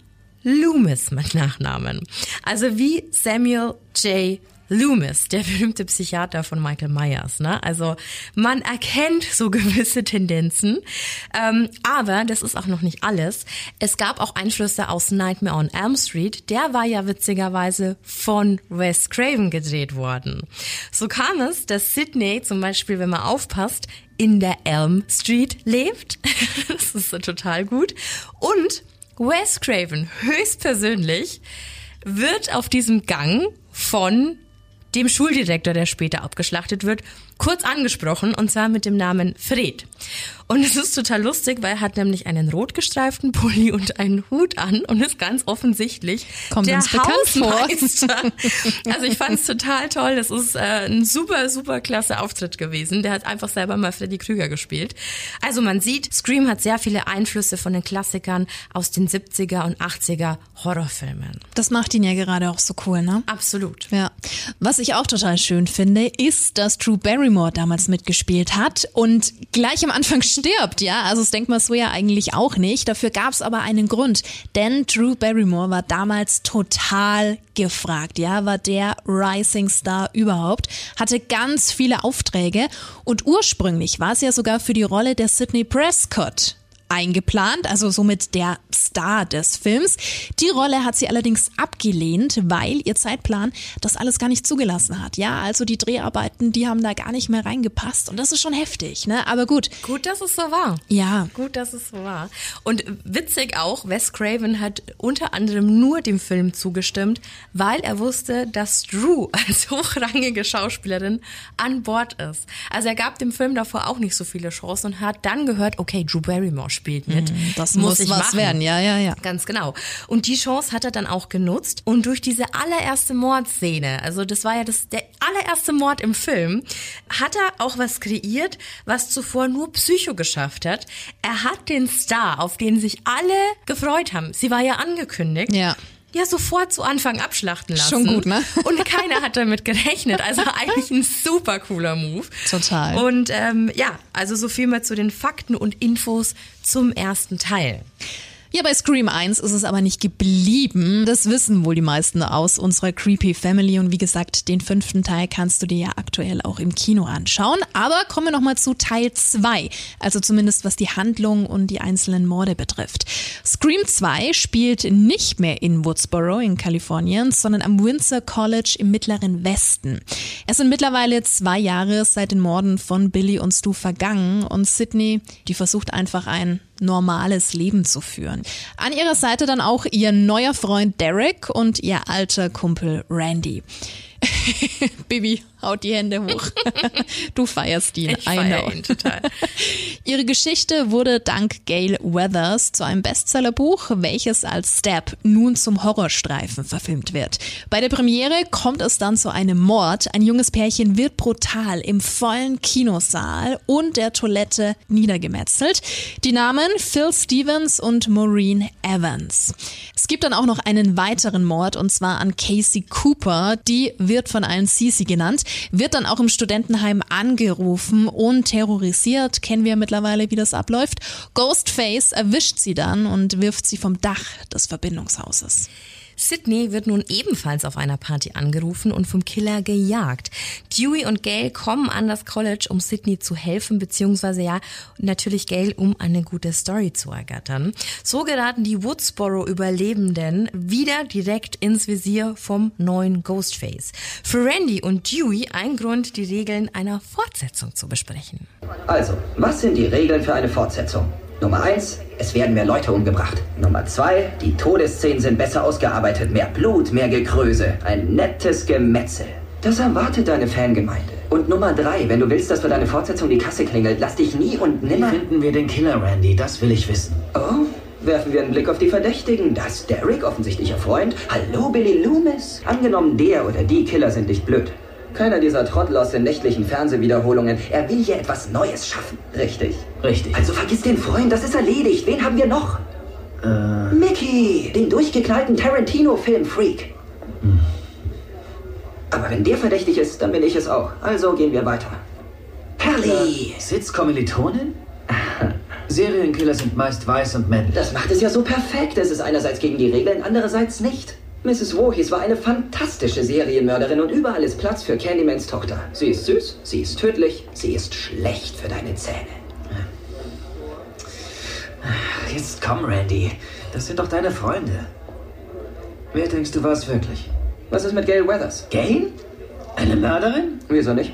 Speaker 2: Loomis mit Nachnamen. Also wie Samuel J. Loomis, der berühmte Psychiater von Michael Myers. Ne? Also man erkennt so gewisse Tendenzen, ähm, aber das ist auch noch nicht alles. Es gab auch Einflüsse aus Nightmare on Elm Street. Der war ja witzigerweise von Wes Craven gedreht worden. So kam es, dass Sydney zum Beispiel, wenn man aufpasst, in der Elm Street lebt. das ist total gut. Und Wes Craven höchstpersönlich wird auf diesem Gang von dem Schuldirektor, der später abgeschlachtet wird, kurz angesprochen und zwar mit dem Namen Fred. Und es ist total lustig, weil er hat nämlich einen rot gestreiften Pulli und einen Hut an und ist ganz offensichtlich
Speaker 1: Kommt
Speaker 2: der
Speaker 1: uns.
Speaker 2: Hausmeister. Also ich fand es total toll. Das ist äh, ein super, super klasse Auftritt gewesen. Der hat einfach selber mal Freddy Krüger gespielt. Also man sieht, Scream hat sehr viele Einflüsse von den Klassikern aus den 70er und 80er Horrorfilmen.
Speaker 1: Das macht ihn ja gerade auch so cool, ne?
Speaker 2: Absolut.
Speaker 1: Ja. Was ich auch total schön finde, ist, dass Drew Barrymore damals mitgespielt hat und gleich am Anfang stirbt, ja. Also das denkt man so ja eigentlich auch nicht. Dafür gab es aber einen Grund. Denn Drew Barrymore war damals total gefragt, ja, war der Rising Star überhaupt, hatte ganz viele Aufträge und ursprünglich war es ja sogar für die Rolle der Sidney Prescott eingeplant, also somit der Star des Films. Die Rolle hat sie allerdings abgelehnt, weil ihr Zeitplan das alles gar nicht zugelassen hat. Ja, also die Dreharbeiten, die haben da gar nicht mehr reingepasst und das ist schon heftig, ne? Aber gut.
Speaker 2: Gut, dass es so war.
Speaker 1: Ja.
Speaker 2: Gut, dass es so war. Und witzig auch, Wes Craven hat unter anderem nur dem Film zugestimmt, weil er wusste, dass Drew als hochrangige Schauspielerin an Bord ist. Also er gab dem Film davor auch nicht so viele Chancen und hat dann gehört, okay, Drew Barrymore spielt mit.
Speaker 1: Das muss,
Speaker 2: ich
Speaker 1: was
Speaker 2: machen.
Speaker 1: werden, ja, ja, ja.
Speaker 2: Ganz genau. Und die Chance hat er dann auch genutzt. Und durch diese allererste Mordszene, also das war ja das, der allererste Mord im Film, hat er auch was kreiert, was zuvor nur Psycho geschafft hat. Er hat den Star, auf den sich alle gefreut haben. Sie war ja angekündigt.
Speaker 1: Ja.
Speaker 2: Ja, sofort zu Anfang abschlachten lassen.
Speaker 1: Schon gut, ne?
Speaker 2: Und keiner hat damit gerechnet. Also eigentlich ein super cooler Move.
Speaker 1: Total.
Speaker 2: Und ähm, ja, also so viel mal zu den Fakten und Infos zum ersten Teil.
Speaker 1: Ja, bei Scream 1 ist es aber nicht geblieben. Das wissen wohl die meisten aus unserer Creepy Family. Und wie gesagt, den fünften Teil kannst du dir ja aktuell auch im Kino anschauen. Aber kommen wir nochmal zu Teil 2. Also zumindest was die Handlung und die einzelnen Morde betrifft. Scream 2 spielt nicht mehr in Woodsboro in Kalifornien, sondern am Windsor College im mittleren Westen. Es sind mittlerweile zwei Jahre seit den Morden von Billy und Stu vergangen und Sydney, die versucht einfach ein normales Leben zu führen. An ihrer Seite dann auch ihr neuer Freund Derek und ihr alter Kumpel Randy. Bibi haut die Hände hoch. du feierst ihn.
Speaker 2: Ich feier ihn total.
Speaker 1: Ihre Geschichte wurde dank Gail Weathers zu einem Bestsellerbuch, welches als Step nun zum Horrorstreifen verfilmt wird. Bei der Premiere kommt es dann zu einem Mord. Ein junges Pärchen wird brutal im vollen Kinosaal und der Toilette niedergemetzelt. Die Namen Phil Stevens und Maureen Evans. Es gibt dann auch noch einen weiteren Mord und zwar an Casey Cooper. Die wird von allen Cece genannt wird dann auch im Studentenheim angerufen und terrorisiert. Kennen wir mittlerweile, wie das abläuft. Ghostface erwischt sie dann und wirft sie vom Dach des Verbindungshauses.
Speaker 2: Sydney wird nun ebenfalls auf einer Party angerufen und vom Killer gejagt. Dewey und Gail kommen an das College, um Sydney zu helfen, beziehungsweise ja, natürlich Gail, um eine gute Story zu ergattern. So geraten die Woodsboro-Überlebenden wieder direkt ins Visier vom neuen Ghostface. Für Randy und Dewey ein Grund, die Regeln einer Fortsetzung zu besprechen.
Speaker 5: Also, was sind die Regeln für eine Fortsetzung? Nummer eins, es werden mehr Leute umgebracht. Nummer zwei, die Todesszenen sind besser ausgearbeitet. Mehr Blut, mehr Gekröse. Ein nettes Gemetzel. Das erwartet deine Fangemeinde. Und Nummer drei, wenn du willst, dass für deine Fortsetzung die Kasse klingelt, lass dich nie und nimmer...
Speaker 6: Wie finden wir den Killer, Randy? Das will ich wissen.
Speaker 5: Oh, werfen wir einen Blick auf die Verdächtigen. Das ist Derek, offensichtlicher Freund. Hallo, Billy Loomis. Angenommen, der oder die Killer sind nicht blöd. Keiner dieser Trottel aus den nächtlichen Fernsehwiederholungen. Er will hier etwas Neues schaffen. Richtig.
Speaker 6: Richtig.
Speaker 5: Also vergiss den Freund, das ist erledigt. Wen haben wir noch?
Speaker 6: Äh,
Speaker 5: Mickey, den durchgeknallten Tarantino-Film-Freak. Aber wenn der verdächtig ist, dann bin ich es auch. Also gehen wir weiter. Perry!
Speaker 6: Sitz Kommilitonin? Serienkiller sind meist weiß und männlich.
Speaker 5: Das macht es ja so perfekt. Es ist einerseits gegen die Regeln, andererseits nicht. Mrs. Voorhees war eine fantastische Serienmörderin und überall ist Platz für Candymans Tochter. Sie ist süß, sie ist tödlich, sie ist schlecht für deine Zähne.
Speaker 6: Jetzt komm, Randy. Das sind doch deine Freunde. Wer denkst du war es wirklich?
Speaker 5: Was ist mit Gail Weathers?
Speaker 6: Gail? Eine Mörderin?
Speaker 5: Wieso nicht?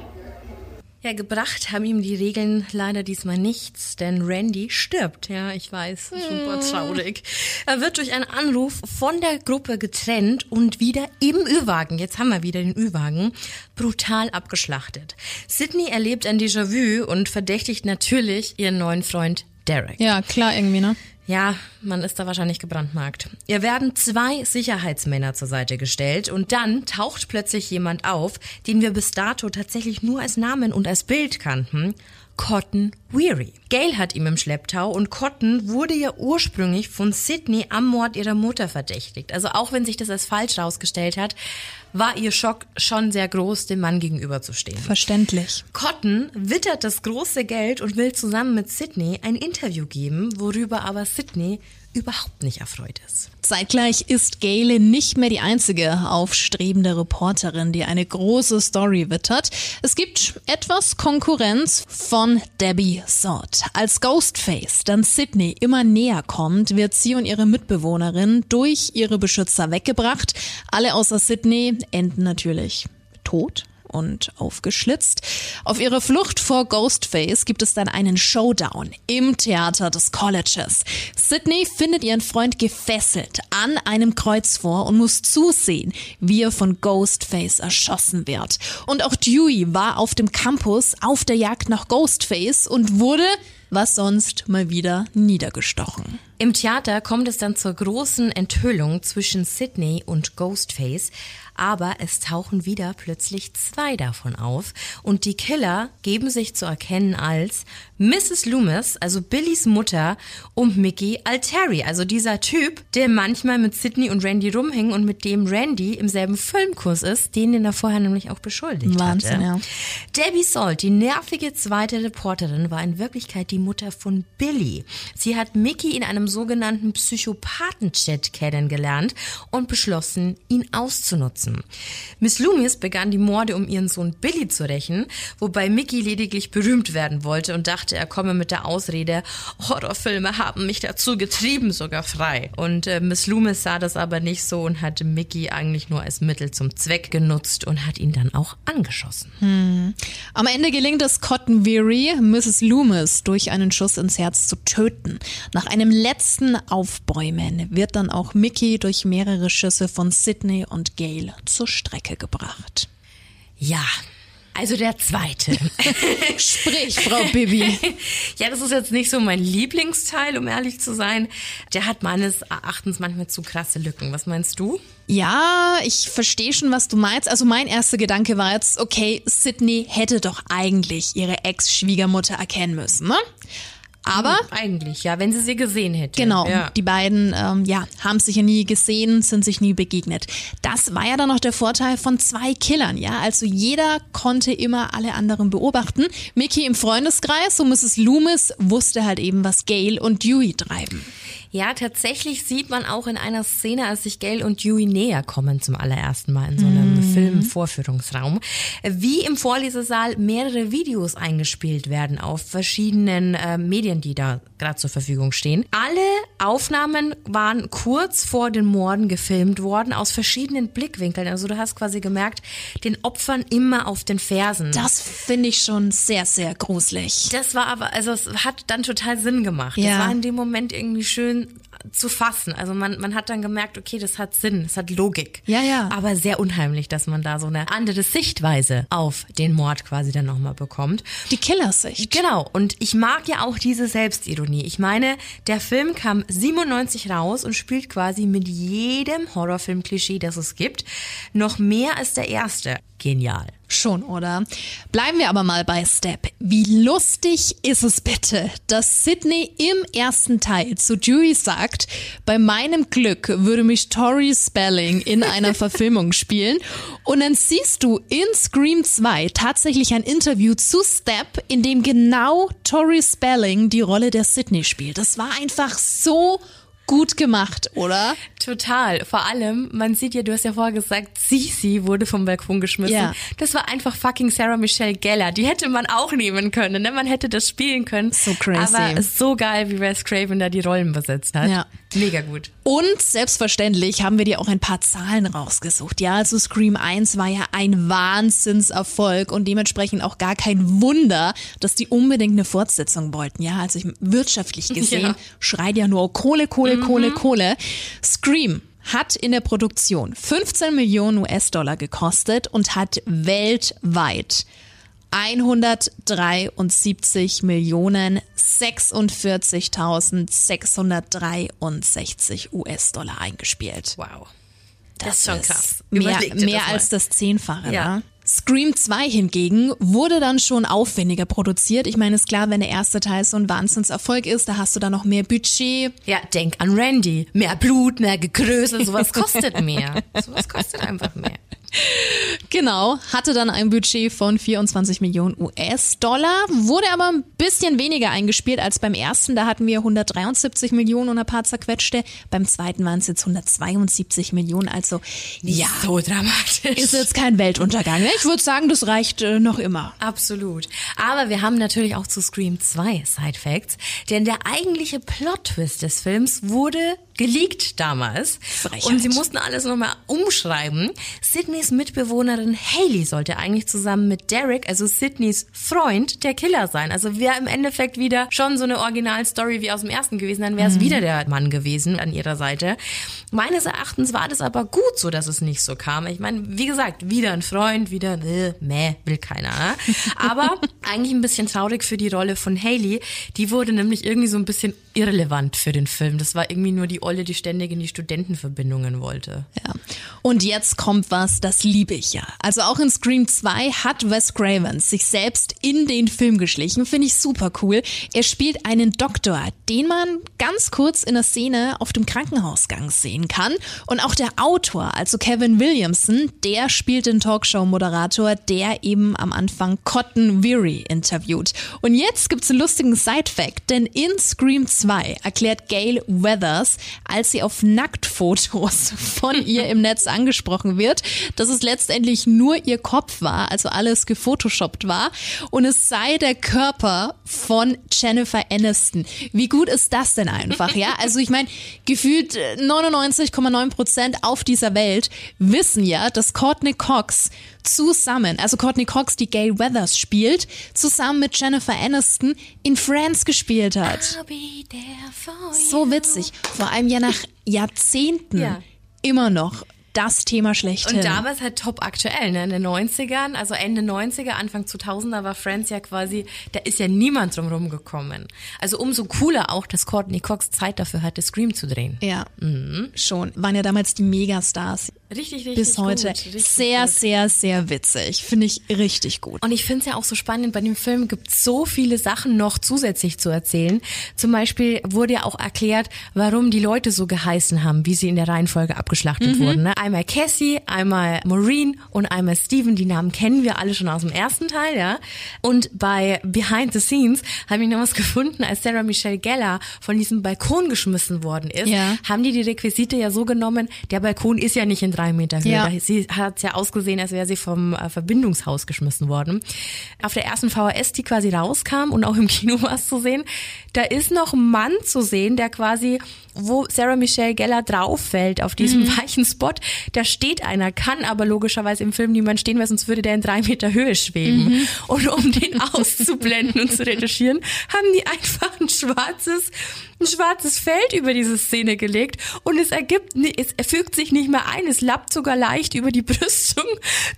Speaker 2: Ja, gebracht haben ihm die Regeln leider diesmal nichts, denn Randy stirbt. Ja, ich weiß, super traurig. Er wird durch einen Anruf von der Gruppe getrennt und wieder im Ü-Wagen, jetzt haben wir wieder den Ü-Wagen, brutal abgeschlachtet. Sydney erlebt ein Déjà-vu und verdächtigt natürlich ihren neuen Freund Derek.
Speaker 1: Ja, klar irgendwie, ne?
Speaker 2: Ja, man ist da wahrscheinlich gebrandmarkt. Ihr werden zwei Sicherheitsmänner zur Seite gestellt und dann taucht plötzlich jemand auf, den wir bis dato tatsächlich nur als Namen und als Bild kannten. Cotton Weary. Gail hat ihn im Schlepptau und Cotton wurde ja ursprünglich von Sydney am Mord ihrer Mutter verdächtigt. Also auch wenn sich das als falsch herausgestellt hat, war ihr Schock schon sehr groß, dem Mann gegenüberzustehen.
Speaker 1: Verständlich.
Speaker 2: Cotton wittert das große Geld und will zusammen mit Sydney ein Interview geben, worüber aber Sydney überhaupt nicht erfreut ist.
Speaker 1: Zeitgleich ist Gayle nicht mehr die einzige aufstrebende Reporterin, die eine große Story wittert. Es gibt etwas Konkurrenz von Debbie Sott. Als Ghostface dann Sydney immer näher kommt, wird sie und ihre Mitbewohnerin durch ihre Beschützer weggebracht. Alle außer Sydney enden natürlich tot und aufgeschlitzt. Auf ihrer Flucht vor Ghostface gibt es dann einen Showdown im Theater des Colleges. Sydney findet ihren Freund gefesselt an einem Kreuz vor und muss zusehen, wie er von Ghostface erschossen wird. Und auch Dewey war auf dem Campus auf der Jagd nach Ghostface und wurde was sonst mal wieder niedergestochen.
Speaker 2: Im Theater kommt es dann zur großen Enthüllung zwischen Sydney und Ghostface, aber es tauchen wieder plötzlich zwei davon auf und die Killer geben sich zu erkennen als Mrs. Loomis, also Billys Mutter, und Mickey Alteri, also dieser Typ, der manchmal mit Sydney und Randy rumhing und mit dem Randy im selben Filmkurs ist, den den er vorher nämlich auch beschuldigt
Speaker 1: Wahnsinn,
Speaker 2: hatte.
Speaker 1: ja.
Speaker 2: Debbie Salt, die nervige zweite Reporterin, war in Wirklichkeit die Mutter von Billy. Sie hat Mickey in einem sogenannten Psychopathen-Chat kennengelernt und beschlossen, ihn auszunutzen. Miss Loomis begann die Morde um ihren Sohn Billy zu rächen, wobei Mickey lediglich berühmt werden wollte und dachte, er komme mit der Ausrede, Horrorfilme haben mich dazu getrieben, sogar frei. Und äh, Miss Loomis sah das aber nicht so und hatte Mickey eigentlich nur als Mittel zum Zweck genutzt und hat ihn dann auch angeschossen.
Speaker 1: Am Ende gelingt es Cotton Weary, Mrs. Loomis durch einen Schuss ins Herz zu töten. Nach einem letzten Aufbäumen wird dann auch Mickey durch mehrere Schüsse von Sydney und Gail zur Strecke gebracht.
Speaker 2: Ja. Also der zweite.
Speaker 1: Sprich, Frau Bibi.
Speaker 2: ja, das ist jetzt nicht so mein Lieblingsteil, um ehrlich zu sein. Der hat meines Erachtens manchmal zu krasse Lücken. Was meinst du?
Speaker 1: Ja, ich verstehe schon, was du meinst. Also mein erster Gedanke war jetzt, okay, Sydney hätte doch eigentlich ihre Ex-Schwiegermutter erkennen müssen, ne? Aber
Speaker 2: hm, eigentlich, ja, wenn sie sie gesehen hätte.
Speaker 1: Genau,
Speaker 2: ja.
Speaker 1: die beiden ähm, ja, haben sich ja nie gesehen, sind sich nie begegnet. Das war ja dann noch der Vorteil von zwei Killern, ja. Also jeder konnte immer alle anderen beobachten. Mickey im Freundeskreis und Mrs. Loomis wusste halt eben, was Gail und Dewey treiben.
Speaker 2: Ja, tatsächlich sieht man auch in einer Szene, als sich Gail und Dewey näher kommen zum allerersten Mal in so einem mm. Filmvorführungsraum, wie im Vorlesesaal mehrere Videos eingespielt werden auf verschiedenen äh, Medien, die da gerade zur Verfügung stehen. Alle Aufnahmen waren kurz vor den Morden gefilmt worden aus verschiedenen Blickwinkeln. Also du hast quasi gemerkt, den Opfern immer auf den Fersen.
Speaker 1: Das finde ich schon sehr, sehr gruselig.
Speaker 2: Das war aber, also es hat dann total Sinn gemacht. Ja. Das war in dem Moment irgendwie schön ähm, zu fassen. Also man, man hat dann gemerkt, okay, das hat Sinn, das hat Logik.
Speaker 1: Ja, ja.
Speaker 2: Aber sehr unheimlich, dass man da so eine andere Sichtweise auf den Mord quasi dann nochmal bekommt.
Speaker 1: Die Killersicht.
Speaker 2: Genau. Und ich mag ja auch diese Selbstironie. Ich meine, der Film kam 97 raus und spielt quasi mit jedem Horrorfilm-Klischee, das es gibt, noch mehr als der erste genial.
Speaker 1: Schon, oder? Bleiben wir aber mal bei Step. Wie lustig ist es bitte, dass Sydney im ersten Teil zu Dewey sagt, bei meinem Glück würde mich Tori Spelling in einer Verfilmung spielen. Und dann siehst du in Scream 2 tatsächlich ein Interview zu Step, in dem genau Tori Spelling die Rolle der Sydney spielt. Das war einfach so gut gemacht, oder?
Speaker 2: Total. Vor allem, man sieht ja, du hast ja vorher gesagt, Sisi wurde vom Balkon geschmissen. Ja. Das war einfach fucking Sarah Michelle Geller. Die hätte man auch nehmen können, ne? Man hätte das spielen können.
Speaker 1: So crazy.
Speaker 2: Aber so geil, wie Wes Craven da die Rollen besetzt hat. Ja. Mega gut.
Speaker 1: Und selbstverständlich haben wir dir auch ein paar Zahlen rausgesucht. Ja, also Scream 1 war ja ein Wahnsinnserfolg und dementsprechend auch gar kein Wunder, dass die unbedingt eine Fortsetzung wollten. Ja, also wirtschaftlich gesehen ja. schreit ja nur Kohle, Kohle, mhm. Kohle, Kohle. Scream hat in der Produktion 15 Millionen US-Dollar gekostet und hat weltweit 173 Millionen 46.663 US-Dollar eingespielt.
Speaker 2: Wow. Das, das ist schon krass.
Speaker 1: Mehr, mehr als das Zehnfache. Ja. Ne? Scream 2 hingegen wurde dann schon aufwendiger produziert. Ich meine, ist klar, wenn der erste Teil so ein Wahnsinnserfolg ist, da hast du dann noch mehr Budget.
Speaker 2: Ja, denk an Randy. Mehr Blut, mehr Gekrösel, sowas kostet mehr. sowas kostet einfach mehr.
Speaker 1: Genau, hatte dann ein Budget von 24 Millionen US-Dollar, wurde aber ein bisschen weniger eingespielt als beim ersten. Da hatten wir 173 Millionen und ein paar zerquetschte. Beim zweiten waren es jetzt 172 Millionen. Also
Speaker 2: ja, so dramatisch.
Speaker 1: Ist jetzt kein Weltuntergang. Ich würde sagen, das reicht äh, noch immer.
Speaker 2: Absolut. Aber wir haben natürlich auch zu Scream 2 Side Facts, denn der eigentliche Plot-Twist des Films wurde geleakt damals. Frechheit. Und sie mussten alles nochmal umschreiben. Sydneys Mitbewohnerin Haley sollte eigentlich zusammen mit Derek, also Sydneys Freund, der Killer sein. Also wäre im Endeffekt wieder schon so eine Originalstory wie aus dem ersten gewesen, dann wäre es mhm. wieder der Mann gewesen an ihrer Seite. Meines Erachtens war das aber gut so, dass es nicht so kam. Ich meine, wie gesagt, wieder ein Freund, wieder, äh, meh, will keiner. Ne? Aber eigentlich ein bisschen traurig für die Rolle von Haley. Die wurde nämlich irgendwie so ein bisschen irrelevant für den Film. Das war irgendwie nur die Olle, die ständig in die Studentenverbindungen wollte.
Speaker 1: Ja. Und jetzt kommt was, das liebe ich ja. Also auch in Scream 2 hat Wes Craven sich selbst in den Film geschlichen. Finde ich super cool. Er spielt einen Doktor, den man ganz kurz in der Szene auf dem Krankenhausgang sehen kann. Und auch der Autor, also Kevin Williamson, der spielt den Talkshow-Moderator, der eben am Anfang Cotton Weary interviewt. Und jetzt gibt's einen lustigen Side-Fact, denn in Scream 2 2 erklärt Gail Weathers, als sie auf Nacktfotos von ihr im Netz angesprochen wird, dass es letztendlich nur ihr Kopf war, also alles gefotoshoppt war und es sei der Körper von Jennifer Aniston. Wie gut ist das denn einfach, ja? Also ich meine, gefühlt 99,9 Prozent auf dieser Welt wissen ja, dass Courtney Cox zusammen, also Courtney Cox, die Gail Weathers spielt, zusammen mit Jennifer Aniston in Friends gespielt hat. So witzig. Vor allem ja nach Jahrzehnten ja. immer noch das Thema schlechthin.
Speaker 2: Und damals halt top aktuell, ne? In den 90ern, also Ende 90er, Anfang 2000er war Friends ja quasi, da ist ja niemand drum rumgekommen. Also umso cooler auch, dass Courtney Cox Zeit dafür hatte, Scream zu drehen.
Speaker 1: Ja, schon. Waren ja damals die Megastars.
Speaker 2: Richtig, richtig
Speaker 1: Bis heute.
Speaker 2: gut, richtig
Speaker 1: sehr,
Speaker 2: gut.
Speaker 1: sehr, sehr witzig. Finde ich richtig gut.
Speaker 2: Und ich finde es ja auch so spannend, bei dem Film gibt es so viele Sachen noch zusätzlich zu erzählen. Zum Beispiel wurde ja auch erklärt, warum die Leute so geheißen haben, wie sie in der Reihenfolge abgeschlachtet wurden. Ne? Einmal Cassie, einmal Maureen und einmal Steven. Die Namen kennen wir alle schon aus dem ersten Teil, ja. Und bei Behind the Scenes habe ich noch was gefunden, als Sarah Michelle Gellar von diesem Balkon geschmissen worden ist,
Speaker 1: Ja.
Speaker 2: haben die die Requisite ja so genommen, der Balkon ist ja nicht in drei Meter Höhe.
Speaker 1: Ja.
Speaker 2: Sie hat ja ausgesehen, als wäre sie vom äh, Verbindungshaus geschmissen worden. Auf der ersten VHS, die quasi rauskam und auch im Kino war es zu sehen, da ist noch ein Mann zu sehen, der quasi, wo Sarah Michelle Gellar drauf fällt, auf diesem weichen Spot, da steht einer, kann aber logischerweise im Film niemand stehen, weil sonst würde der in drei Meter Höhe schweben. Und um den auszublenden und zu retuschieren, haben die einfach ein schwarzes, ein schwarzes Feld über diese Szene gelegt und es ergibt, es fügt sich nicht mehr ein, es lappt sogar leicht über die Brüstung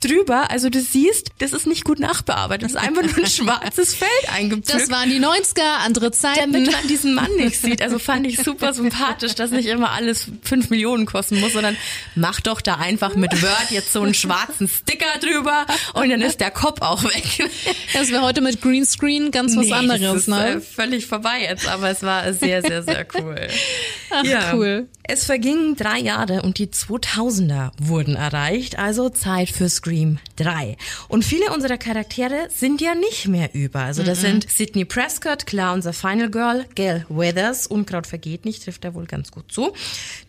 Speaker 2: drüber. Also du siehst, das ist nicht gut nachbearbeitet, das ist einfach nur ein schwarzes Feld eingepflückt.
Speaker 1: Das waren die 90er, andere Zeiten.
Speaker 2: damit man diesen Mann nicht sieht. Also fand ich super sympathisch, dass nicht immer alles fünf Millionen kosten muss, sondern mach doch da einfach mit Word jetzt so einen schwarzen Sticker drüber und dann ist der Kopf auch weg.
Speaker 1: Das wäre heute mit Greenscreen ganz was
Speaker 2: Nee,
Speaker 1: anderes,
Speaker 2: das ist,
Speaker 1: ne?
Speaker 2: äh, völlig vorbei jetzt, aber es war sehr, sehr, sehr cool.
Speaker 1: Ach, cool.
Speaker 2: Es vergingen drei Jahre und die 2000er wurden erreicht, also Zeit für Scream 3. Und viele unserer Charaktere sind ja nicht mehr über. Also das sind Sydney Prescott, klar unser Final Girl, Gail Weathers, Unkraut vergeht nicht, trifft er wohl ganz gut zu.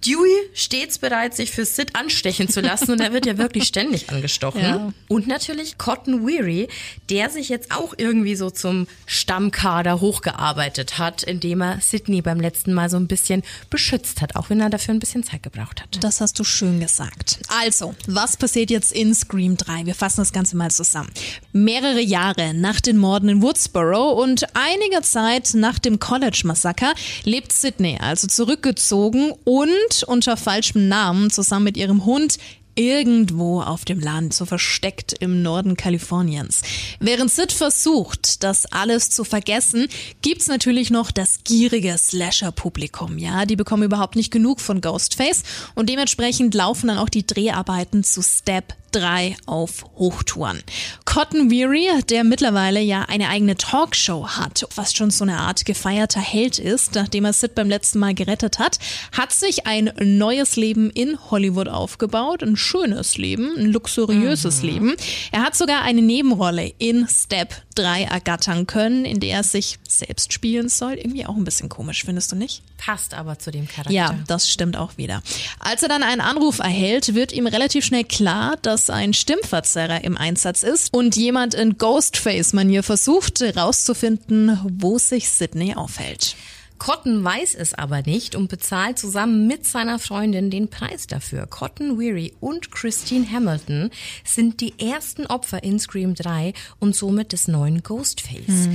Speaker 2: Dewey stets bereit, sich für Sid anstechen zu lassen und er wird ja wirklich ständig angestochen.
Speaker 1: Ja.
Speaker 2: Und natürlich Cotton Weary, der sich jetzt auch irgendwie so zum Stammkader hochgearbeitet hat, indem er Sydney beim letzten Mal so ein bisschen beschützt hat, auch wenn er dafür ein bisschen Zeit gebraucht hat.
Speaker 1: Das hast du schön gesagt. Also, was passiert jetzt in Scream 3? Wir fassen das Ganze mal zusammen. Mehrere Jahre nach den Morden in Woodsboro und einige Zeit nach dem College-Massaker lebt Sydney also zurückgezogen und unter falschem Namen zusammen mit ihrem Hund irgendwo auf dem Land, so versteckt im Norden Kaliforniens. Während Sid versucht, das alles zu vergessen, gibt's natürlich noch das gierige Slasher-Publikum. Ja, die bekommen überhaupt nicht genug von Ghostface und dementsprechend laufen dann auch die Dreharbeiten zu Step 3 auf Hochtouren. Cotton Weary, der mittlerweile ja eine eigene Talkshow hat, was schon so eine Art gefeierter Held ist, nachdem er Sid beim letzten Mal gerettet hat, hat sich ein neues Leben in Hollywood aufgebaut. Ein schönes Leben, ein luxuriöses Leben. Er hat sogar eine Nebenrolle in Step 3 ergattern können, in der er sich selbst spielen soll. Irgendwie auch ein bisschen komisch, findest du nicht?
Speaker 2: Passt aber zu dem Charakter.
Speaker 1: Ja, das stimmt auch wieder. Als er dann einen Anruf erhält, wird ihm relativ schnell klar, dass ein Stimmverzerrer im Einsatz ist und jemand in Ghostface-Manier versucht herauszufinden, wo sich Sydney aufhält.
Speaker 2: Cotton weiß es aber nicht und bezahlt zusammen mit seiner Freundin den Preis dafür. Cotton Weary und Christine Hamilton sind die ersten Opfer in Scream 3 und somit des neuen Ghostface.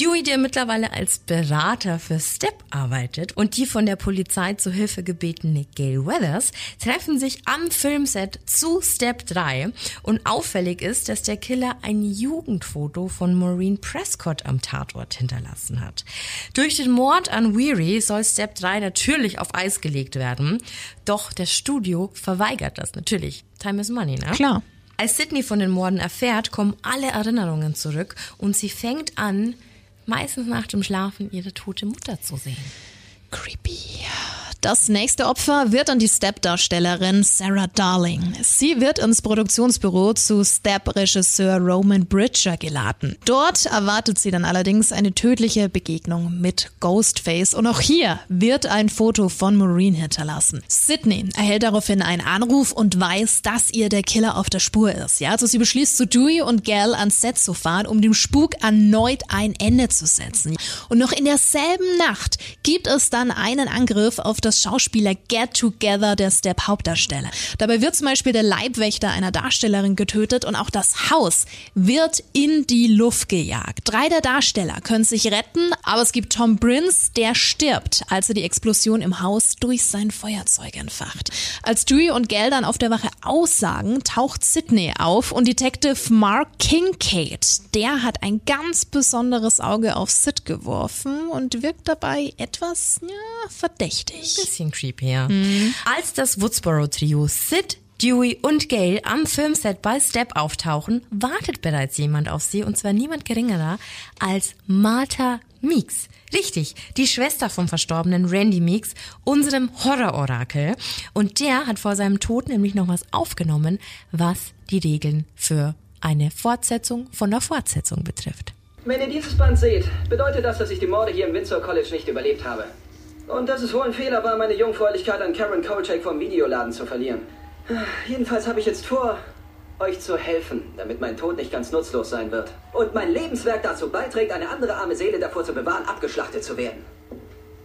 Speaker 2: Dewey, der mittlerweile als Berater für Step arbeitet und die von der Polizei zu Hilfe gebetene Gail Weathers, treffen sich am Filmset zu Step 3 und auffällig ist, dass der Killer ein Jugendfoto von Maureen Prescott am Tatort hinterlassen hat. Durch den Mord an Weary soll Step 3 natürlich auf Eis gelegt werden, doch das Studio verweigert das natürlich. Time is money, ne?
Speaker 1: Klar.
Speaker 2: Als Sydney von den Morden erfährt, kommen alle Erinnerungen zurück und sie fängt an, meistens nach dem Schlafen ihre tote Mutter zu sehen.
Speaker 1: Creepy. Das nächste Opfer wird dann die Step-Darstellerin Sarah Darling. Sie wird ins Produktionsbüro zu Step-Regisseur Roman Bridger geladen. Dort erwartet sie dann allerdings eine tödliche Begegnung mit Ghostface und auch hier wird ein Foto von Maureen hinterlassen. Sydney erhält daraufhin einen Anruf und weiß, dass ihr der Killer auf der Spur ist. Ja, also sie beschließt zu Dewey und Gal ans Set zu fahren, um dem Spuk erneut ein Ende zu setzen. Und noch in derselben Nacht gibt es dann einen Angriff auf das Schauspieler Get Together der Step-Hauptdarsteller. Dabei wird zum Beispiel der Leibwächter einer Darstellerin getötet und auch das Haus wird in die Luft gejagt. Drei der Darsteller können sich retten, aber es gibt Tom Prince, der stirbt, als er die Explosion im Haus durch sein Feuerzeug entfacht. Als Dewey und Gale dann auf der Wache aussagen, taucht Sidney auf und Detective Mark Kincaid, der hat ein ganz besonderes Auge auf Sid geworfen und wirkt dabei etwas ja, verdächtig.
Speaker 2: Bisschen creepy, ja. Mhm. Als das Woodsboro-Trio Sid, Dewey und Gail am Filmset bei Step auftauchen, wartet bereits jemand auf sie und zwar niemand geringerer als Martha Meeks. Richtig, die Schwester vom verstorbenen Randy Meeks, unserem Horror-Orakel. Und der hat vor seinem Tod nämlich noch was aufgenommen, was die Regeln für eine Fortsetzung von der Fortsetzung betrifft.
Speaker 5: Wenn ihr dieses Band seht, bedeutet das, dass ich die Morde hier im Windsor College nicht überlebt habe. Und dass es wohl ein Fehler war, meine Jungfräulichkeit an Karen Kolchak vom Videoladen zu verlieren. Jedenfalls habe ich jetzt vor, euch zu helfen, damit mein Tod nicht ganz nutzlos sein wird. Und mein Lebenswerk dazu beiträgt, eine andere arme Seele davor zu bewahren, abgeschlachtet zu werden.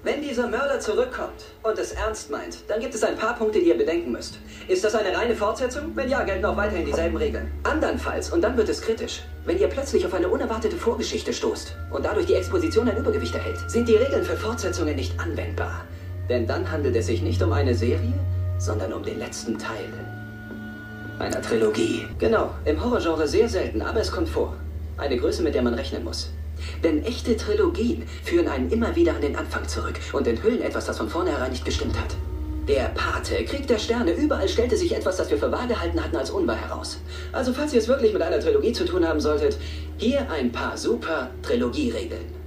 Speaker 5: Wenn dieser Mörder zurückkommt und es ernst meint, dann gibt es ein paar Punkte, die ihr bedenken müsst. Ist das eine reine Fortsetzung? Wenn ja, gelten auch weiterhin dieselben Regeln. Andernfalls, und dann wird es kritisch, wenn ihr plötzlich auf eine unerwartete Vorgeschichte stoßt und dadurch die Exposition ein Übergewicht erhält, sind die Regeln für Fortsetzungen nicht anwendbar. Denn dann handelt es sich nicht um eine Serie, sondern um den letzten Teil einer Trilogie. Genau, im Horrorgenre sehr selten, aber es kommt vor. Eine Größe, mit der man rechnen muss. Denn echte Trilogien führen einen immer wieder an den Anfang zurück und enthüllen etwas, das von vornherein nicht gestimmt hat. Der Pate, Krieg der Sterne, überall stellte sich etwas, das wir für wahr gehalten hatten, als unwahr heraus. Also falls ihr es wirklich mit einer Trilogie zu tun haben solltet, hier ein paar super Trilogieregeln.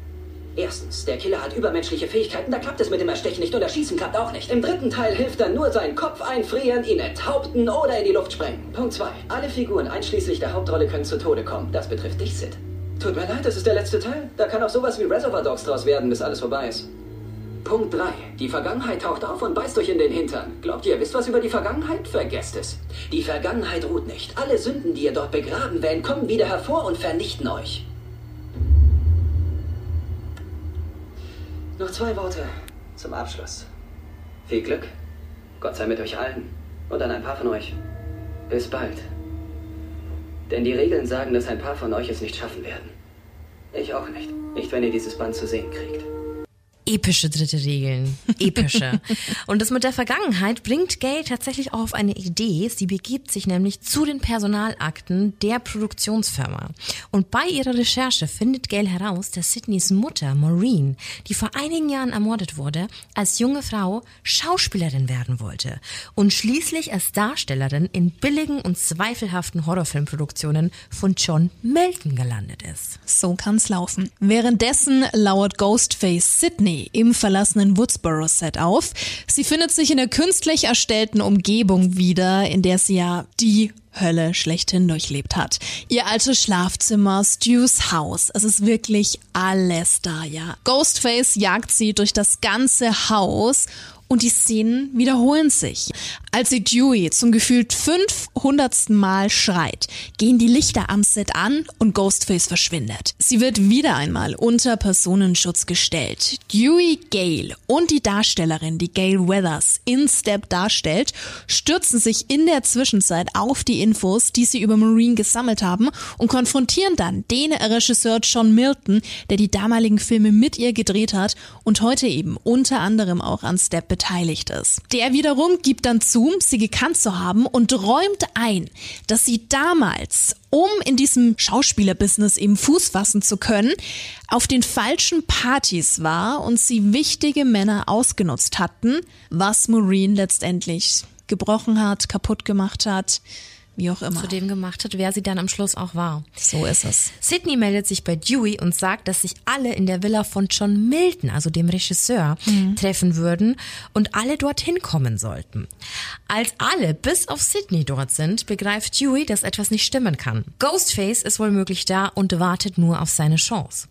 Speaker 5: Erstens, der Killer hat übermenschliche Fähigkeiten, da klappt es mit dem Erstechen nicht und Erschießen klappt auch nicht. Im dritten Teil hilft dann nur sein Kopf einfrieren, ihn enthaupten oder in die Luft sprengen. Punkt 2. Alle Figuren, einschließlich der Hauptrolle, können zu Tode kommen. Das betrifft dich, Sid. Tut mir leid, das ist der letzte Teil. Da kann auch sowas wie Reservoir Dogs draus werden, bis alles vorbei ist. Punkt 3. Die Vergangenheit taucht auf und beißt euch in den Hintern. Glaubt ihr, wisst was über die Vergangenheit? Vergesst es. Die Vergangenheit ruht nicht. Alle Sünden, die ihr dort begraben werden, kommen wieder hervor und vernichten euch. Noch zwei Worte zum Abschluss. Viel Glück. Gott sei mit euch allen. Und an ein paar von euch. Bis bald. Denn die Regeln sagen, dass ein paar von euch es nicht schaffen werden. Ich auch nicht. Nicht, wenn ihr dieses Band zu sehen kriegt
Speaker 2: epische dritte Regeln. Epische. und das mit der Vergangenheit bringt Gail tatsächlich auch auf eine Idee. Sie begibt sich nämlich zu den Personalakten der Produktionsfirma. Und bei ihrer Recherche findet Gail heraus, dass Sydneys Mutter, Maureen, die vor einigen Jahren ermordet wurde, als junge Frau Schauspielerin werden wollte und schließlich als Darstellerin in billigen und zweifelhaften Horrorfilmproduktionen von John Milton gelandet ist.
Speaker 1: So kann's laufen. Währenddessen lauert Ghostface Sydney im verlassenen Woodsboro-Set auf. Sie findet sich in der künstlich erstellten Umgebung wieder, in der sie ja die Hölle schlechthin durchlebt hat. Ihr altes Schlafzimmer, Stews Haus, es ist wirklich alles da, ja. Ghostface jagt sie durch das ganze Haus und die Szenen wiederholen sich. Als sie Dewey zum gefühlt 500. Mal schreit, gehen die Lichter am Set an und Ghostface verschwindet. Sie wird wieder einmal unter Personenschutz gestellt. Dewey Gale und die Darstellerin, die Gail Weathers in Step darstellt, stürzen sich in der Zwischenzeit auf die Infos, die sie über Marine gesammelt haben und konfrontieren dann den Regisseur John Milton, der die damaligen Filme mit ihr gedreht hat und heute eben unter anderem auch an Step beteiligt ist. Der wiederum gibt dann zu, sie gekannt zu haben und räumt ein, dass sie damals, um in diesem Schauspielerbusiness eben Fuß fassen zu können, auf den falschen Partys war und sie wichtige Männer ausgenutzt hatten, was Maureen letztendlich gebrochen hat, kaputt gemacht hat wie auch immer.
Speaker 2: Zu dem gemacht hat, wer sie dann am Schluss auch war.
Speaker 1: So ist es.
Speaker 2: Sydney meldet sich bei Dewey und sagt, dass sich alle in der Villa von John Milton, also dem Regisseur, mhm. treffen würden und alle dorthin kommen sollten. Als alle bis auf Sydney dort sind, begreift Dewey, dass etwas nicht stimmen kann. Ghostface ist wohl möglich da und wartet nur auf seine Chance.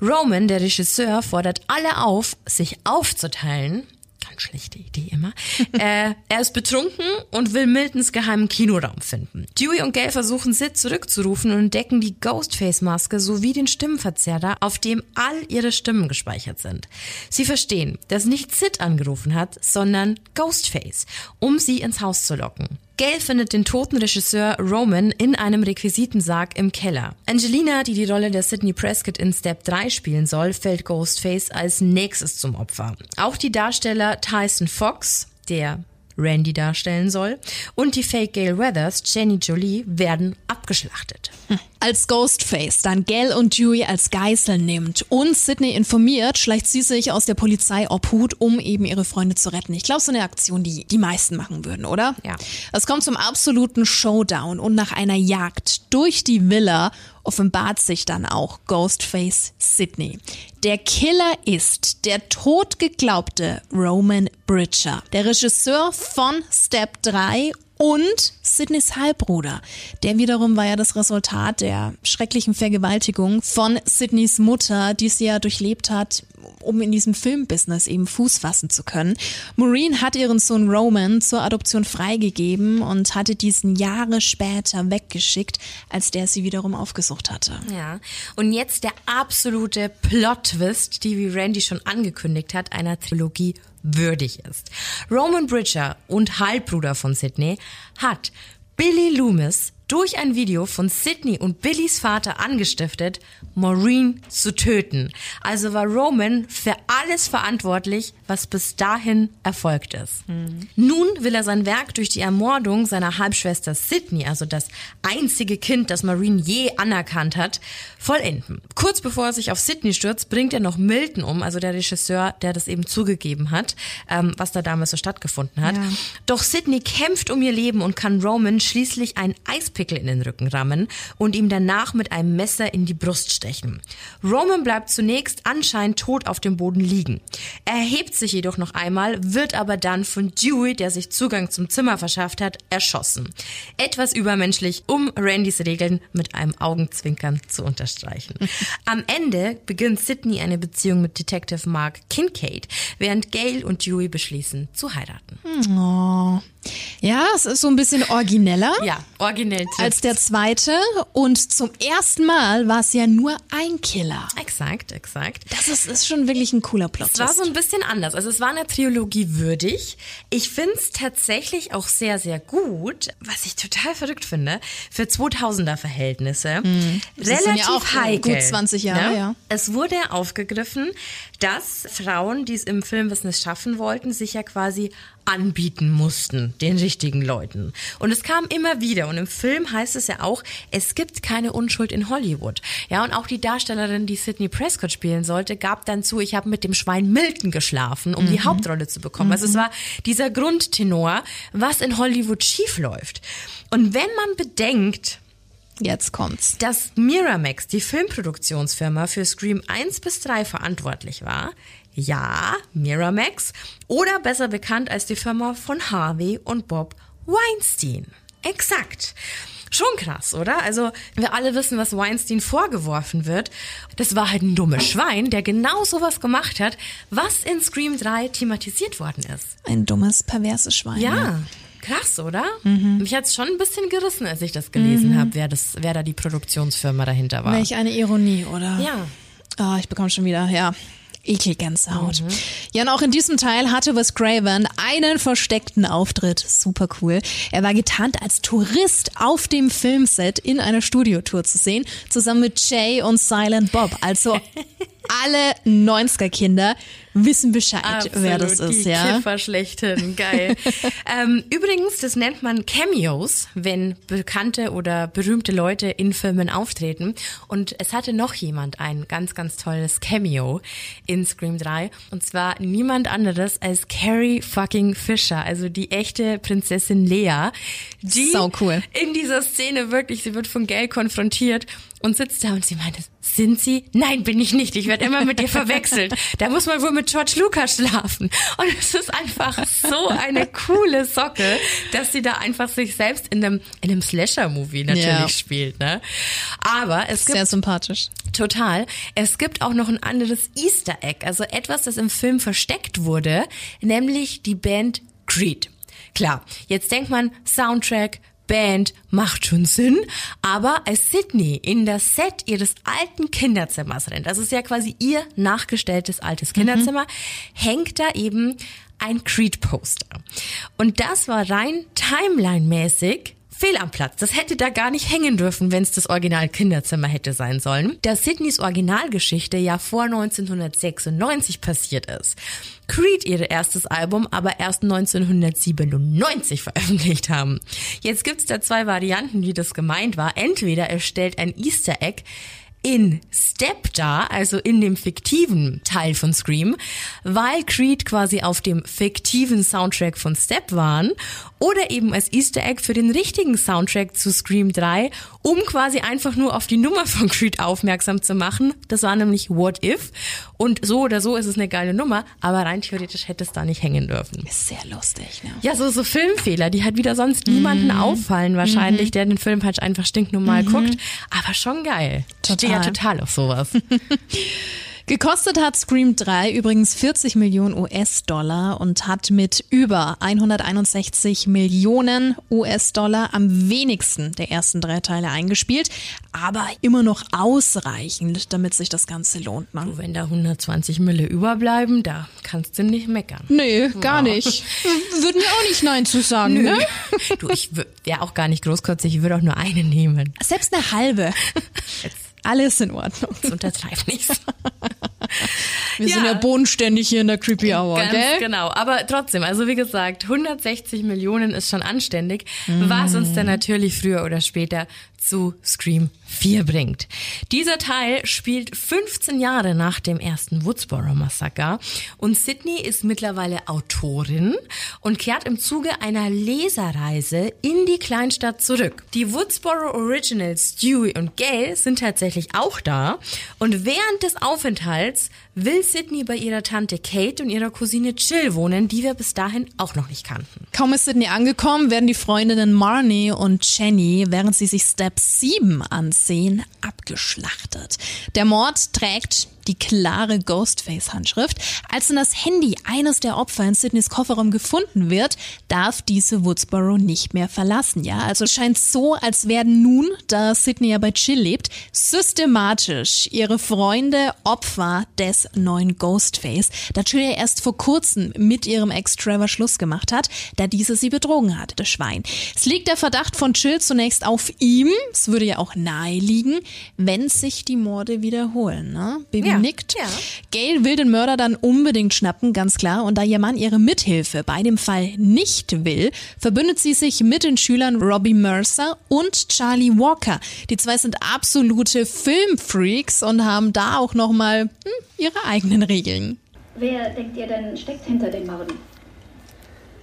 Speaker 2: Roman, der Regisseur, fordert alle auf, sich aufzuteilen Ganz schlechte Idee immer. äh, er ist betrunken und will Miltons geheimen Kinoraum finden. Dewey und Gail versuchen Sid zurückzurufen und entdecken die Ghostface-Maske sowie den Stimmenverzerrer, auf dem all ihre Stimmen gespeichert sind. Sie verstehen, dass nicht Sid angerufen hat, sondern Ghostface, um sie ins Haus zu locken. Gail findet den toten Regisseur Roman in einem Requisitensarg im Keller. Angelina, die die Rolle der Sidney Prescott in Step 3 spielen soll, fällt Ghostface als nächstes zum Opfer. Auch die Darsteller Tyson Fox, der Randy darstellen soll, und die Fake Gail Weathers, Jenny Jolie, werden abgeschlachtet.
Speaker 1: Als Ghostface dann Gail und Dewey als Geiseln nimmt und Sydney informiert, schleicht sie sich aus der Polizei obhut, um eben ihre Freunde zu retten. Ich glaube, so eine Aktion, die die meisten machen würden, oder?
Speaker 2: Ja.
Speaker 1: Es kommt zum absoluten Showdown und nach einer Jagd durch die Villa offenbart sich dann auch Ghostface Sydney. Der Killer ist der totgeglaubte Roman Bridger, der Regisseur von Step 3 und Sydneys Halbbruder. Der wiederum war ja das Resultat der schrecklichen Vergewaltigung von Sydneys Mutter, die sie ja durchlebt hat, um in diesem Filmbusiness eben Fuß fassen zu können. Maureen hat ihren Sohn Roman zur Adoption freigegeben und hatte diesen Jahre später weggeschickt, als der sie wiederum aufgesucht hatte.
Speaker 2: Ja. Und jetzt der absolute Plot-Twist, die wie Randy schon angekündigt hat, einer Trilogie würdig ist. Roman Bridger und Halbbruder von Sydney hat Billy Loomis durch ein Video von Sydney und Billys Vater angestiftet, Maureen zu töten. Also war Roman für alles verantwortlich, was bis dahin erfolgt ist. Mhm. Nun will er sein Werk durch die Ermordung seiner Halbschwester Sydney, also das einzige Kind, das Maureen je anerkannt hat, vollenden. Kurz bevor er sich auf Sydney stürzt, bringt er noch Milton um, also der Regisseur, der das eben zugegeben hat, ähm, was da damals so stattgefunden hat. Ja. Doch Sydney kämpft um ihr Leben und kann Roman schließlich ein Eis Pickel in den Rücken rammen und ihm danach mit einem Messer in die Brust stechen. Roman bleibt zunächst anscheinend tot auf dem Boden liegen. Er erhebt sich jedoch noch einmal, wird aber dann von Dewey, der sich Zugang zum Zimmer verschafft hat, erschossen. Etwas übermenschlich, um Randys Regeln mit einem Augenzwinkern zu unterstreichen. Am Ende beginnt Sydney eine Beziehung mit Detective Mark Kincaid, während Gail und Dewey beschließen zu heiraten.
Speaker 1: Oh. Ja, es ist so ein bisschen origineller.
Speaker 2: Ja, originell.
Speaker 1: Als der zweite. Und zum ersten Mal war es ja nur ein Killer.
Speaker 2: Exakt, exakt.
Speaker 1: Das ist, ist schon wirklich ein cooler Plot.
Speaker 2: Es war so ein bisschen anders. Also es war eine Trilogie würdig. Ich finde es tatsächlich auch sehr, sehr gut, was ich total verrückt finde, für 2000er Verhältnisse. Mhm. Relativ ja auch heikel.
Speaker 1: Gut 20 Jahre,
Speaker 2: ne?
Speaker 1: ja.
Speaker 2: Es wurde aufgegriffen, dass Frauen, die es im Filmbusiness schaffen wollten, sich ja quasi anbieten mussten, den richtigen Leuten. Und es kam immer wieder. Und im Film heißt es ja auch, es gibt keine Unschuld in Hollywood. Ja, und auch die Darstellerin, die Sidney Prescott spielen sollte, gab dann zu, ich habe mit dem Schwein Milton geschlafen, um mhm. die Hauptrolle zu bekommen. Mhm. Also es mhm. war dieser Grundtenor, was in Hollywood schiefläuft. Und wenn man bedenkt,
Speaker 1: Jetzt kommt's.
Speaker 2: Dass Miramax, die Filmproduktionsfirma für Scream 1 bis 3 verantwortlich war, ja, Miramax, oder besser bekannt als die Firma von Harvey und Bob Weinstein. Exakt. Schon krass, oder? Also, wir alle wissen, was Weinstein vorgeworfen wird. Das war halt ein dummes Schwein, der genau sowas gemacht hat, was in Scream 3 thematisiert worden ist.
Speaker 1: Ein dummes, perverses Schwein.
Speaker 2: Ja. ja. Krass, oder? Mhm. Mich hat's schon ein bisschen gerissen, als ich das gelesen mhm. habe, wer, wer da die Produktionsfirma dahinter war.
Speaker 1: Welch eine Ironie, oder?
Speaker 2: Ja.
Speaker 1: Oh, ich bekomme schon wieder, ja. Ekelgänsehaut. Mhm. Ja, und auch in diesem Teil hatte Wes Craven einen versteckten Auftritt. Super cool. Er war getarnt als Tourist auf dem Filmset in einer Studiotour zu sehen, zusammen mit Jay und Silent Bob. Also alle 90er-Kinder wissen Bescheid,
Speaker 2: Absolut,
Speaker 1: wer das ist,
Speaker 2: die
Speaker 1: ja.
Speaker 2: Kiffer schlechthin, geil. ähm, übrigens, das nennt man Cameos, wenn bekannte oder berühmte Leute in Filmen auftreten. Und es hatte noch jemand ein ganz, ganz tolles Cameo in Scream 3. Und zwar niemand anderes als Carrie fucking Fisher, also die echte Prinzessin Lea. Die
Speaker 1: so cool.
Speaker 2: in dieser Szene wirklich, sie wird von Gail konfrontiert und sitzt da und sie meinte, sind Sie? Nein, bin ich nicht. Ich werde immer mit dir verwechselt. Da muss man wohl mit George Lucas schlafen. Und es ist einfach so eine coole Socke, dass sie da einfach sich selbst in einem, in einem Slasher-Movie natürlich ja. spielt. Ne? Aber es gibt...
Speaker 1: Sehr sympathisch.
Speaker 2: Total. Es gibt auch noch ein anderes Easter Egg, also etwas, das im Film versteckt wurde, nämlich die Band Creed. Klar, jetzt denkt man Soundtrack, Band macht schon Sinn, aber als Sydney in das Set ihres alten Kinderzimmers rennt, das ist ja quasi ihr nachgestelltes altes Kinderzimmer, mhm. hängt da eben ein Creed-Poster. Und das war rein timeline-mäßig fehl am Platz. Das hätte da gar nicht hängen dürfen, wenn es das Original Kinderzimmer hätte sein sollen. Da Sydneys Originalgeschichte ja vor 1996 passiert ist. Creed ihr erstes Album aber erst 1997 veröffentlicht haben. Jetzt gibt's da zwei Varianten, wie das gemeint war. Entweder er stellt ein Easter Egg in Step da, also in dem fiktiven Teil von Scream, weil Creed quasi auf dem fiktiven Soundtrack von Step waren oder eben als Easter Egg für den richtigen Soundtrack zu Scream 3, um quasi einfach nur auf die Nummer von Creed aufmerksam zu machen. Das war nämlich What If. Und so oder so ist es eine geile Nummer, aber rein theoretisch hätte es da nicht hängen dürfen.
Speaker 1: Ist sehr lustig, ne?
Speaker 2: Ja, so, so Filmfehler, die halt wieder sonst mhm. niemanden auffallen wahrscheinlich, mhm. der den Film halt einfach stinknormal mhm. guckt. Aber schon geil. Total. Stehe ja total auf sowas.
Speaker 1: Gekostet hat Scream 3 übrigens 40 Millionen US-Dollar und hat mit über 161 Millionen US-Dollar am wenigsten der ersten drei Teile eingespielt, aber immer noch ausreichend, damit sich das Ganze lohnt.
Speaker 2: Ne? wenn da 120 Mille überbleiben, da kannst du nicht meckern.
Speaker 1: Nee, gar ja. nicht. Würden wir auch nicht Nein zu sagen, Nö. ne?
Speaker 2: Du, ich wäre auch gar nicht großkotzig, ich würde auch nur eine nehmen.
Speaker 1: Selbst eine halbe. Alles in Ordnung.
Speaker 2: Das untertreib nichts.
Speaker 1: Wir ja. sind ja bodenständig hier in der Creepy Hour,
Speaker 2: Ganz
Speaker 1: gell?
Speaker 2: Genau, aber trotzdem, also wie gesagt, 160 Millionen ist schon anständig, mm. was uns dann natürlich früher oder später zu Scream 4 bringt. Dieser Teil spielt 15 Jahre nach dem ersten Woodsboro Massaker und Sydney ist mittlerweile Autorin und kehrt im Zuge einer Leserreise in die Kleinstadt zurück. Die Woodsboro Originals Stewie und Gail sind tatsächlich auch da und während des Aufenthalts will Sydney bei ihrer Tante Kate und ihrer Cousine Jill wohnen, die wir bis dahin auch noch nicht kannten.
Speaker 1: Kaum ist Sydney angekommen, werden die Freundinnen Marnie und Jenny, während sie sich Step 7 ansehen, abgeschlachtet. Der Mord trägt die klare Ghostface-Handschrift. Als dann das Handy eines der Opfer in Sydneys Kofferraum gefunden wird, darf diese Woodsboro nicht mehr verlassen. Ja, also es scheint so, als werden nun, da Sydney ja bei Chill lebt, systematisch ihre Freunde Opfer des neuen Ghostface, da Chill ja erst vor kurzem mit ihrem Ex Trevor Schluss gemacht hat, da diese sie betrogen hat, das Schwein. Es liegt der Verdacht von Chill zunächst auf ihm. Es würde ja auch nahe liegen, wenn sich die Morde wiederholen. Ne? Baby ja nickt. Ja. Gail will den Mörder dann unbedingt schnappen, ganz klar. Und da ihr Mann ihre Mithilfe bei dem Fall nicht will, verbündet sie sich mit den Schülern Robbie Mercer und Charlie Walker. Die zwei sind absolute Filmfreaks und haben da auch nochmal hm, ihre eigenen Regeln.
Speaker 7: Wer denkt ihr denn steckt hinter den Morden?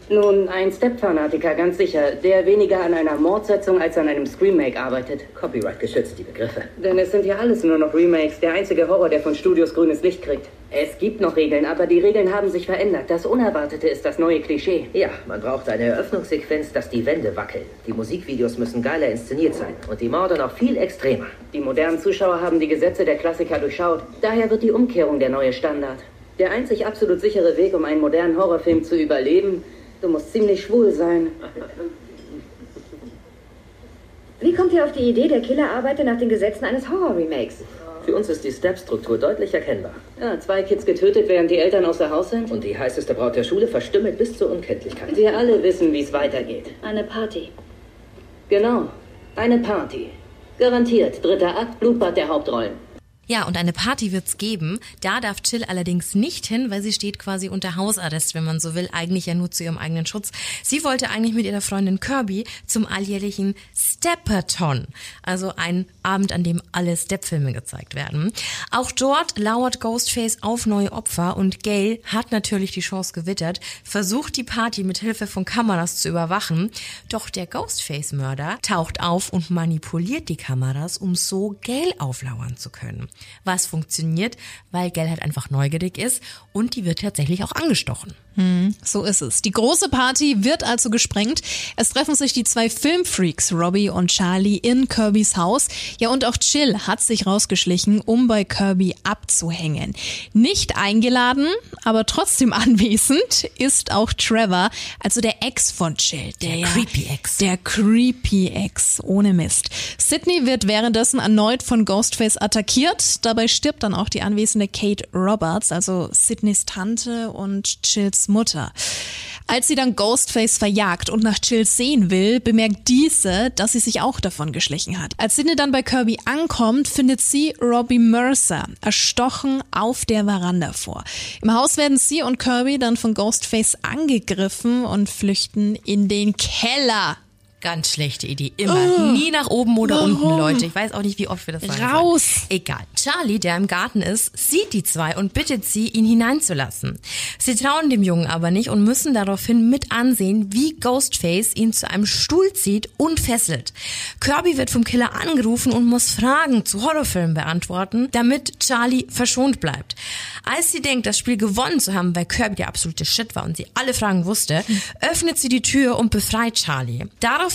Speaker 8: Nun, ein Step-Fanatiker, ganz sicher, der weniger an einer Mordsetzung als an einem Scream-Make arbeitet.
Speaker 5: Copyright geschützt, die Begriffe.
Speaker 8: Denn es sind ja alles nur noch Remakes, der einzige Horror, der von Studios grünes Licht kriegt. Es gibt noch Regeln, aber die Regeln haben sich verändert. Das Unerwartete ist das neue Klischee.
Speaker 5: Ja, man braucht eine Eröffnungssequenz, dass die Wände wackeln. Die Musikvideos müssen geiler inszeniert sein und die Morde noch viel extremer.
Speaker 8: Die modernen Zuschauer haben die Gesetze der Klassiker durchschaut. Daher wird die Umkehrung der neue Standard. Der einzig absolut sichere Weg, um einen modernen Horrorfilm zu überleben, Du musst ziemlich schwul sein.
Speaker 7: Wie kommt ihr auf die Idee, der Killer arbeite nach den Gesetzen eines Horror-Remakes?
Speaker 5: Für uns ist die Step-Struktur deutlich erkennbar.
Speaker 8: Ja, zwei Kids getötet, während die Eltern außer Haus sind.
Speaker 5: Und die heißeste Braut der Schule verstümmelt bis zur Unkenntlichkeit.
Speaker 8: Wir alle wissen, wie es weitergeht.
Speaker 7: Eine Party.
Speaker 8: Genau, eine Party. Garantiert, dritter Akt, Blutbad der Hauptrollen.
Speaker 2: Ja, und eine Party wird's geben. Da darf Chill allerdings nicht hin, weil sie steht quasi unter Hausarrest, wenn man so will, eigentlich ja nur zu ihrem eigenen Schutz. Sie wollte eigentlich mit ihrer Freundin Kirby zum alljährlichen Stepperton, also ein Abend, an dem alle Step-Filme gezeigt werden. Auch dort lauert Ghostface auf neue Opfer und Gail hat natürlich die Chance gewittert, versucht die Party mit Hilfe von Kameras zu überwachen, doch der Ghostface-Mörder taucht auf und manipuliert die Kameras, um so Gail auflauern zu können. Was funktioniert, weil Gell halt einfach neugierig ist und die wird tatsächlich auch angestochen.
Speaker 1: So ist es. Die große Party wird also gesprengt. Es treffen sich die zwei Filmfreaks, Robbie und Charlie, in Kirbys Haus. Ja, und auch Chill hat sich rausgeschlichen, um bei Kirby abzuhängen. Nicht eingeladen, aber trotzdem anwesend ist auch Trevor, also der Ex von Chill. Der, ja-
Speaker 2: creepy Ex.
Speaker 1: Der creepy Ex, ohne Mist. Sydney wird währenddessen erneut von Ghostface attackiert. Dabei stirbt dann auch die anwesende Kate Roberts, also Sydneys Tante und Chills Mutter. Als sie dann Ghostface verjagt und nach Chill sehen will, bemerkt diese, dass sie sich auch davon geschlichen hat. Als Sydney dann bei Kirby ankommt, findet sie Robbie Mercer erstochen auf der Veranda vor. Im Haus werden sie und Kirby dann von Ghostface angegriffen und flüchten in den Keller.
Speaker 2: Ganz schlechte Idee. Immer. Nie nach oben oder unten, Leute. Ich weiß auch nicht, wie oft wir das sagen.
Speaker 1: Raus.
Speaker 2: sollen. Egal. Charlie, der im Garten ist, sieht die zwei und bittet sie, ihn hineinzulassen. Sie trauen dem Jungen aber nicht und müssen daraufhin mit ansehen, wie Ghostface ihn zu einem Stuhl zieht und fesselt. Kirby wird vom Killer angerufen und muss Fragen zu Horrorfilmen beantworten, damit Charlie verschont bleibt. Als sie denkt, das Spiel gewonnen zu haben, weil Kirby der absolute Shit war und sie alle Fragen wusste, öffnet sie die Tür und befreit Charlie.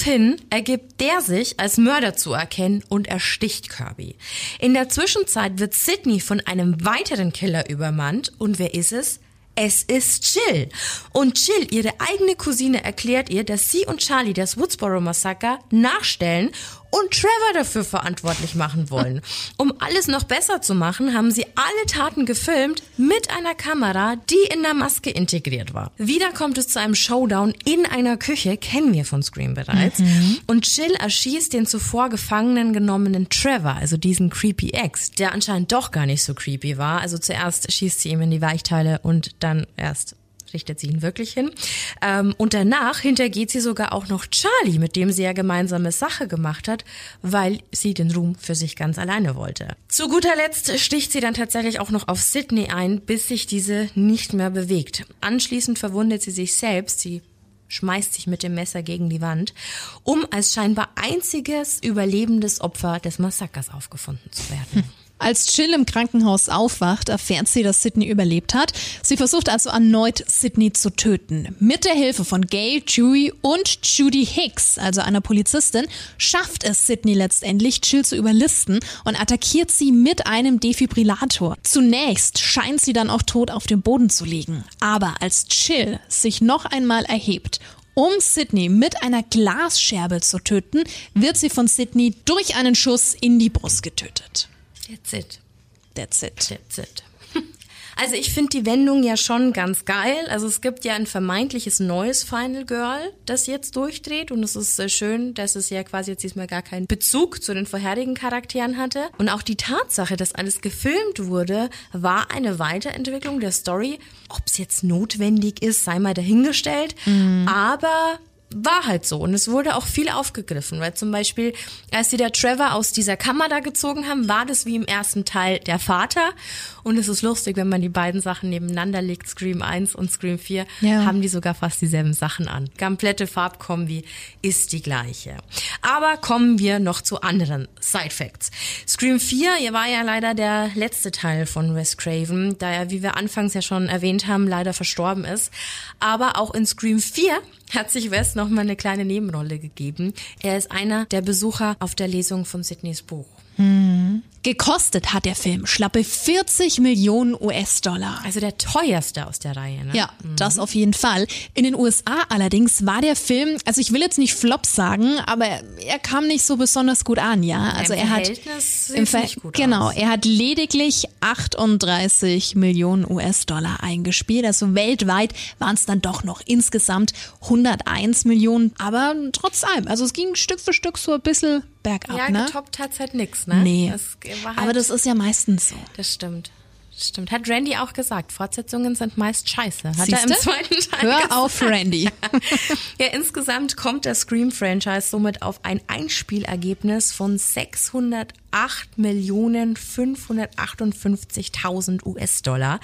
Speaker 2: Daraufhin ergibt der sich als Mörder zu erkennen und ersticht Kirby. In der Zwischenzeit wird Sydney von einem weiteren Killer übermannt und wer ist es? Es ist Jill. Und Jill, ihre eigene Cousine, erklärt ihr, dass sie und Charlie das Woodsboro Massaker nachstellen und Trevor dafür verantwortlich machen wollen. Um alles noch besser zu machen, haben sie alle Taten gefilmt mit einer Kamera, die in der Maske integriert war. Wieder kommt es zu einem Showdown in einer Küche, kennen wir von Scream bereits. Und Jill erschießt den zuvor Gefangenen genommenen Trevor, also diesen creepy Ex, der anscheinend doch gar nicht so creepy war. Also zuerst schießt sie ihm in die Weichteile und dann erst richtet sie ihn wirklich hin. Ähm, und danach hintergeht sie sogar auch noch Charlie, mit dem sie ja gemeinsame Sache gemacht hat, weil sie den Ruhm für sich ganz alleine wollte. Zu guter Letzt sticht sie dann tatsächlich auch noch auf Sydney ein, bis sich diese nicht mehr bewegt. Anschließend verwundet sie sich selbst, sie schmeißt sich mit dem Messer gegen die Wand, um als scheinbar einziges überlebendes Opfer des Massakers aufgefunden zu werden.
Speaker 1: Als Jill im Krankenhaus aufwacht, erfährt sie, dass Sydney überlebt hat. Sie versucht also erneut, Sydney zu töten. Mit der Hilfe von Gail, Chewie und Judy Hicks, also einer Polizistin, schafft es Sydney letztendlich, Jill zu überlisten und attackiert sie mit einem Defibrillator. Zunächst scheint sie dann auch tot auf dem Boden zu liegen. Aber als Jill sich noch einmal erhebt um Sydney mit einer Glasscherbe zu töten, wird sie von Sydney durch einen Schuss in die Brust getötet.
Speaker 2: That's it.
Speaker 1: That's it.
Speaker 2: That's it. Also ich finde die Wendung ja schon ganz geil. Also es gibt ja ein vermeintliches neues Final Girl, das jetzt durchdreht und es ist sehr schön, dass es ja quasi jetzt diesmal gar keinen Bezug zu den vorherigen Charakteren hatte. Und auch die Tatsache, dass alles gefilmt wurde, war eine Weiterentwicklung der Story. Ob es jetzt notwendig ist, sei mal dahingestellt. Aber war halt so. Und es wurde auch viel aufgegriffen, weil zum Beispiel, als sie der Trevor aus dieser Kammer da gezogen haben, war das wie im ersten Teil der Vater. Und es ist lustig, wenn man die beiden Sachen nebeneinander legt, Scream 1 und Scream 4,
Speaker 1: Ja.
Speaker 2: haben die sogar fast dieselben Sachen an. Komplette Farbkombi ist die gleiche. Aber kommen wir noch zu anderen Side Facts. Scream 4 hier war ja leider der letzte Teil von Wes Craven, da er, wie wir anfangs ja schon erwähnt haben, leider verstorben ist. Aber auch in Scream 4 hat sich Wes noch mal eine kleine Nebenrolle gegeben. Er ist einer der Besucher auf der Lesung von Sydneys Buch.
Speaker 1: Gekostet hat der Film schlappe 40 Millionen US-Dollar.
Speaker 2: Also der teuerste aus der Reihe. Ne?
Speaker 1: Ja, das auf jeden Fall. In den USA allerdings war der Film, also ich will jetzt nicht Flop sagen, aber er kam nicht so besonders gut an, ja. Also
Speaker 2: Im
Speaker 1: er hat
Speaker 2: Verhältnis
Speaker 1: im
Speaker 2: sieht's
Speaker 1: Ver
Speaker 2: nicht gut
Speaker 1: genau,
Speaker 2: aus.
Speaker 1: er hat lediglich 38 Millionen US-Dollar eingespielt. Also weltweit waren es dann doch noch insgesamt 101 Millionen, aber trotz allem, also es ging Stück für Stück so ein bisschen bergab,
Speaker 2: Ja,
Speaker 1: ne?
Speaker 2: getoppt hat's halt nix, ne?
Speaker 1: Nee.
Speaker 2: War halt,
Speaker 1: aber das ist ja meistens so.
Speaker 2: Das stimmt. Das stimmt. Hat Randy auch gesagt. Fortsetzungen sind meist scheiße. Hat er
Speaker 1: Siehste?
Speaker 2: im zweiten Teil
Speaker 1: Hör
Speaker 2: gesagt.
Speaker 1: auf, Randy.
Speaker 2: Ja, insgesamt kommt das Scream-Franchise somit auf ein Einspielergebnis von 8.558.000 US-Dollar,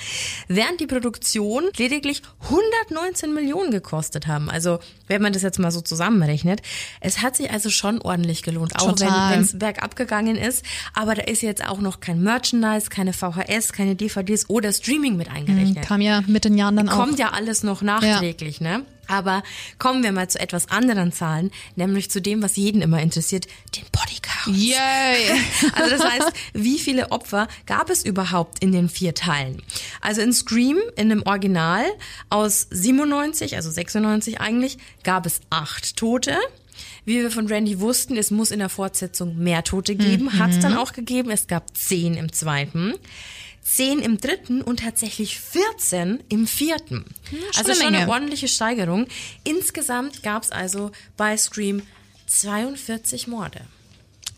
Speaker 2: während die Produktion lediglich 119 Millionen gekostet haben. Also wenn man das jetzt mal so zusammenrechnet, es hat sich also schon ordentlich gelohnt, auch
Speaker 1: Total.
Speaker 2: wenn es bergab gegangen ist. Aber da ist jetzt auch noch kein Merchandise, keine VHS, keine DVDs oder Streaming mit eingerechnet.
Speaker 1: Kam ja mit den Jahren dann auch.
Speaker 2: Kommt ja alles noch nachträglich, ne? Aber kommen wir mal zu etwas anderen Zahlen, nämlich zu dem, was jeden immer interessiert, den Bodycount.
Speaker 1: Yay!
Speaker 2: Also das heißt, wie viele Opfer gab es überhaupt in den vier Teilen? Also in Scream, in dem Original aus 97, also 96 eigentlich, gab es acht Tote. Wie wir von Randy wussten, es muss in der Fortsetzung mehr Tote geben. Hat es dann auch gegeben. Es gab zehn im zweiten. 10 im dritten und tatsächlich 14 im vierten. also
Speaker 1: eine
Speaker 2: schon eine ordentliche Steigerung. Insgesamt gab es also bei Scream 42 Morde.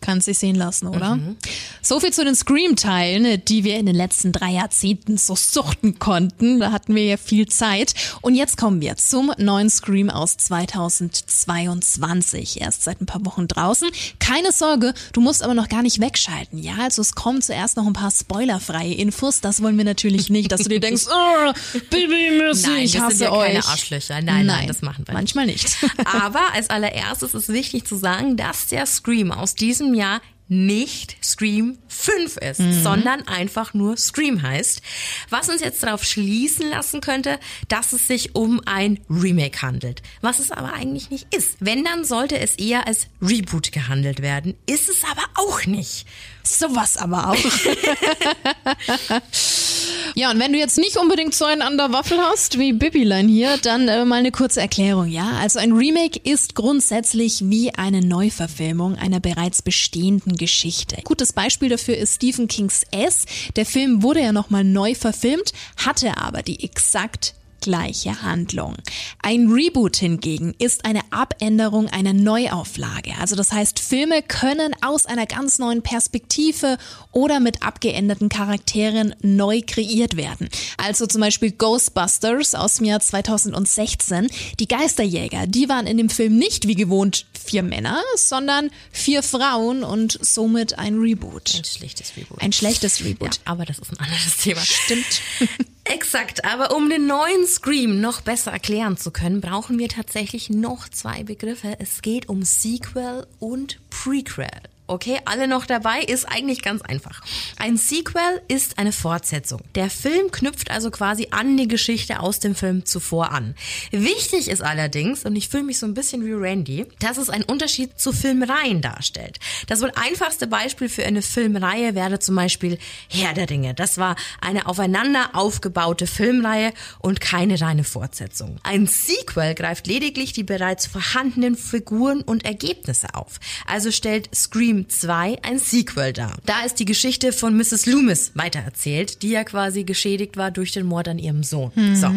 Speaker 1: Kann sich sehen lassen, oder?
Speaker 2: Mhm.
Speaker 1: So viel zu den Scream-Teilen, die wir in den letzten drei Jahrzehnten so suchten konnten. Da hatten wir ja viel Zeit. Und jetzt kommen wir zum neuen Scream aus 2022. Erst seit ein paar Wochen draußen. Keine Sorge, du musst aber noch gar nicht wegschalten. Ja, also es kommen zuerst noch ein paar spoilerfreie Infos. Das wollen wir natürlich nicht, dass du dir denkst, oh, Baby Missy,
Speaker 2: Nein,
Speaker 1: ich hasse
Speaker 2: sind ja
Speaker 1: euch.
Speaker 2: keine Arschlöcher. Nein, nein, das machen wir nicht.
Speaker 1: Manchmal nicht.
Speaker 2: Aber als allererstes ist wichtig zu sagen, dass der Scream aus diesem Jahr nicht Scream 5 ist, sondern einfach nur Scream heißt. Was uns jetzt darauf schließen lassen könnte, dass es sich um ein Remake handelt. Was es aber eigentlich nicht ist. Wenn, dann sollte es eher als Reboot gehandelt werden. Ist es aber auch nicht.
Speaker 1: Sowas aber auch. ja, und wenn du jetzt nicht unbedingt so einen an der Waffel hast, wie Bibilein hier, dann äh, mal eine kurze Erklärung, ja? Also ein Remake ist grundsätzlich wie eine Neuverfilmung einer bereits bestehenden Geschichte. Gutes Beispiel dafür ist Stephen Kings S. Der Film wurde ja nochmal neu verfilmt, hatte aber die exakt gleiche Handlung. Ein Reboot hingegen ist eine Abänderung einer Neuauflage. Also das heißt, Filme können aus einer ganz neuen Perspektive oder mit abgeänderten Charakteren neu kreiert werden. Also zum Beispiel Ghostbusters aus dem Jahr 2016. Die Geisterjäger, die waren in dem Film nicht wie gewohnt vier Männer, sondern vier Frauen und somit ein Reboot.
Speaker 2: Ein schlechtes Reboot.
Speaker 1: Ein schlechtes Reboot.
Speaker 2: Ja, aber das ist ein anderes Thema.
Speaker 1: Stimmt.
Speaker 2: Exakt, aber um den neuen Scream noch besser erklären zu können, brauchen wir tatsächlich noch zwei Begriffe. Es geht um Sequel und Prequel. Okay, alle noch dabei, ist eigentlich ganz einfach. Ein Sequel ist eine Fortsetzung. Der Film knüpft also quasi an die Geschichte aus dem Film zuvor an. Wichtig ist allerdings, und ich fühle mich so ein bisschen wie Randy, dass es einen Unterschied zu Filmreihen darstellt. Das wohl einfachste Beispiel für eine Filmreihe wäre zum Beispiel Herr der Ringe. Das war eine aufeinander aufgebaute Filmreihe und keine reine Fortsetzung. Ein Sequel greift lediglich die bereits vorhandenen Figuren und Ergebnisse auf. Also stellt Scream 2 ein Sequel dar. Da ist die Geschichte von Mrs. Loomis weitererzählt, die ja quasi geschädigt war durch den Mord an ihrem Sohn. So.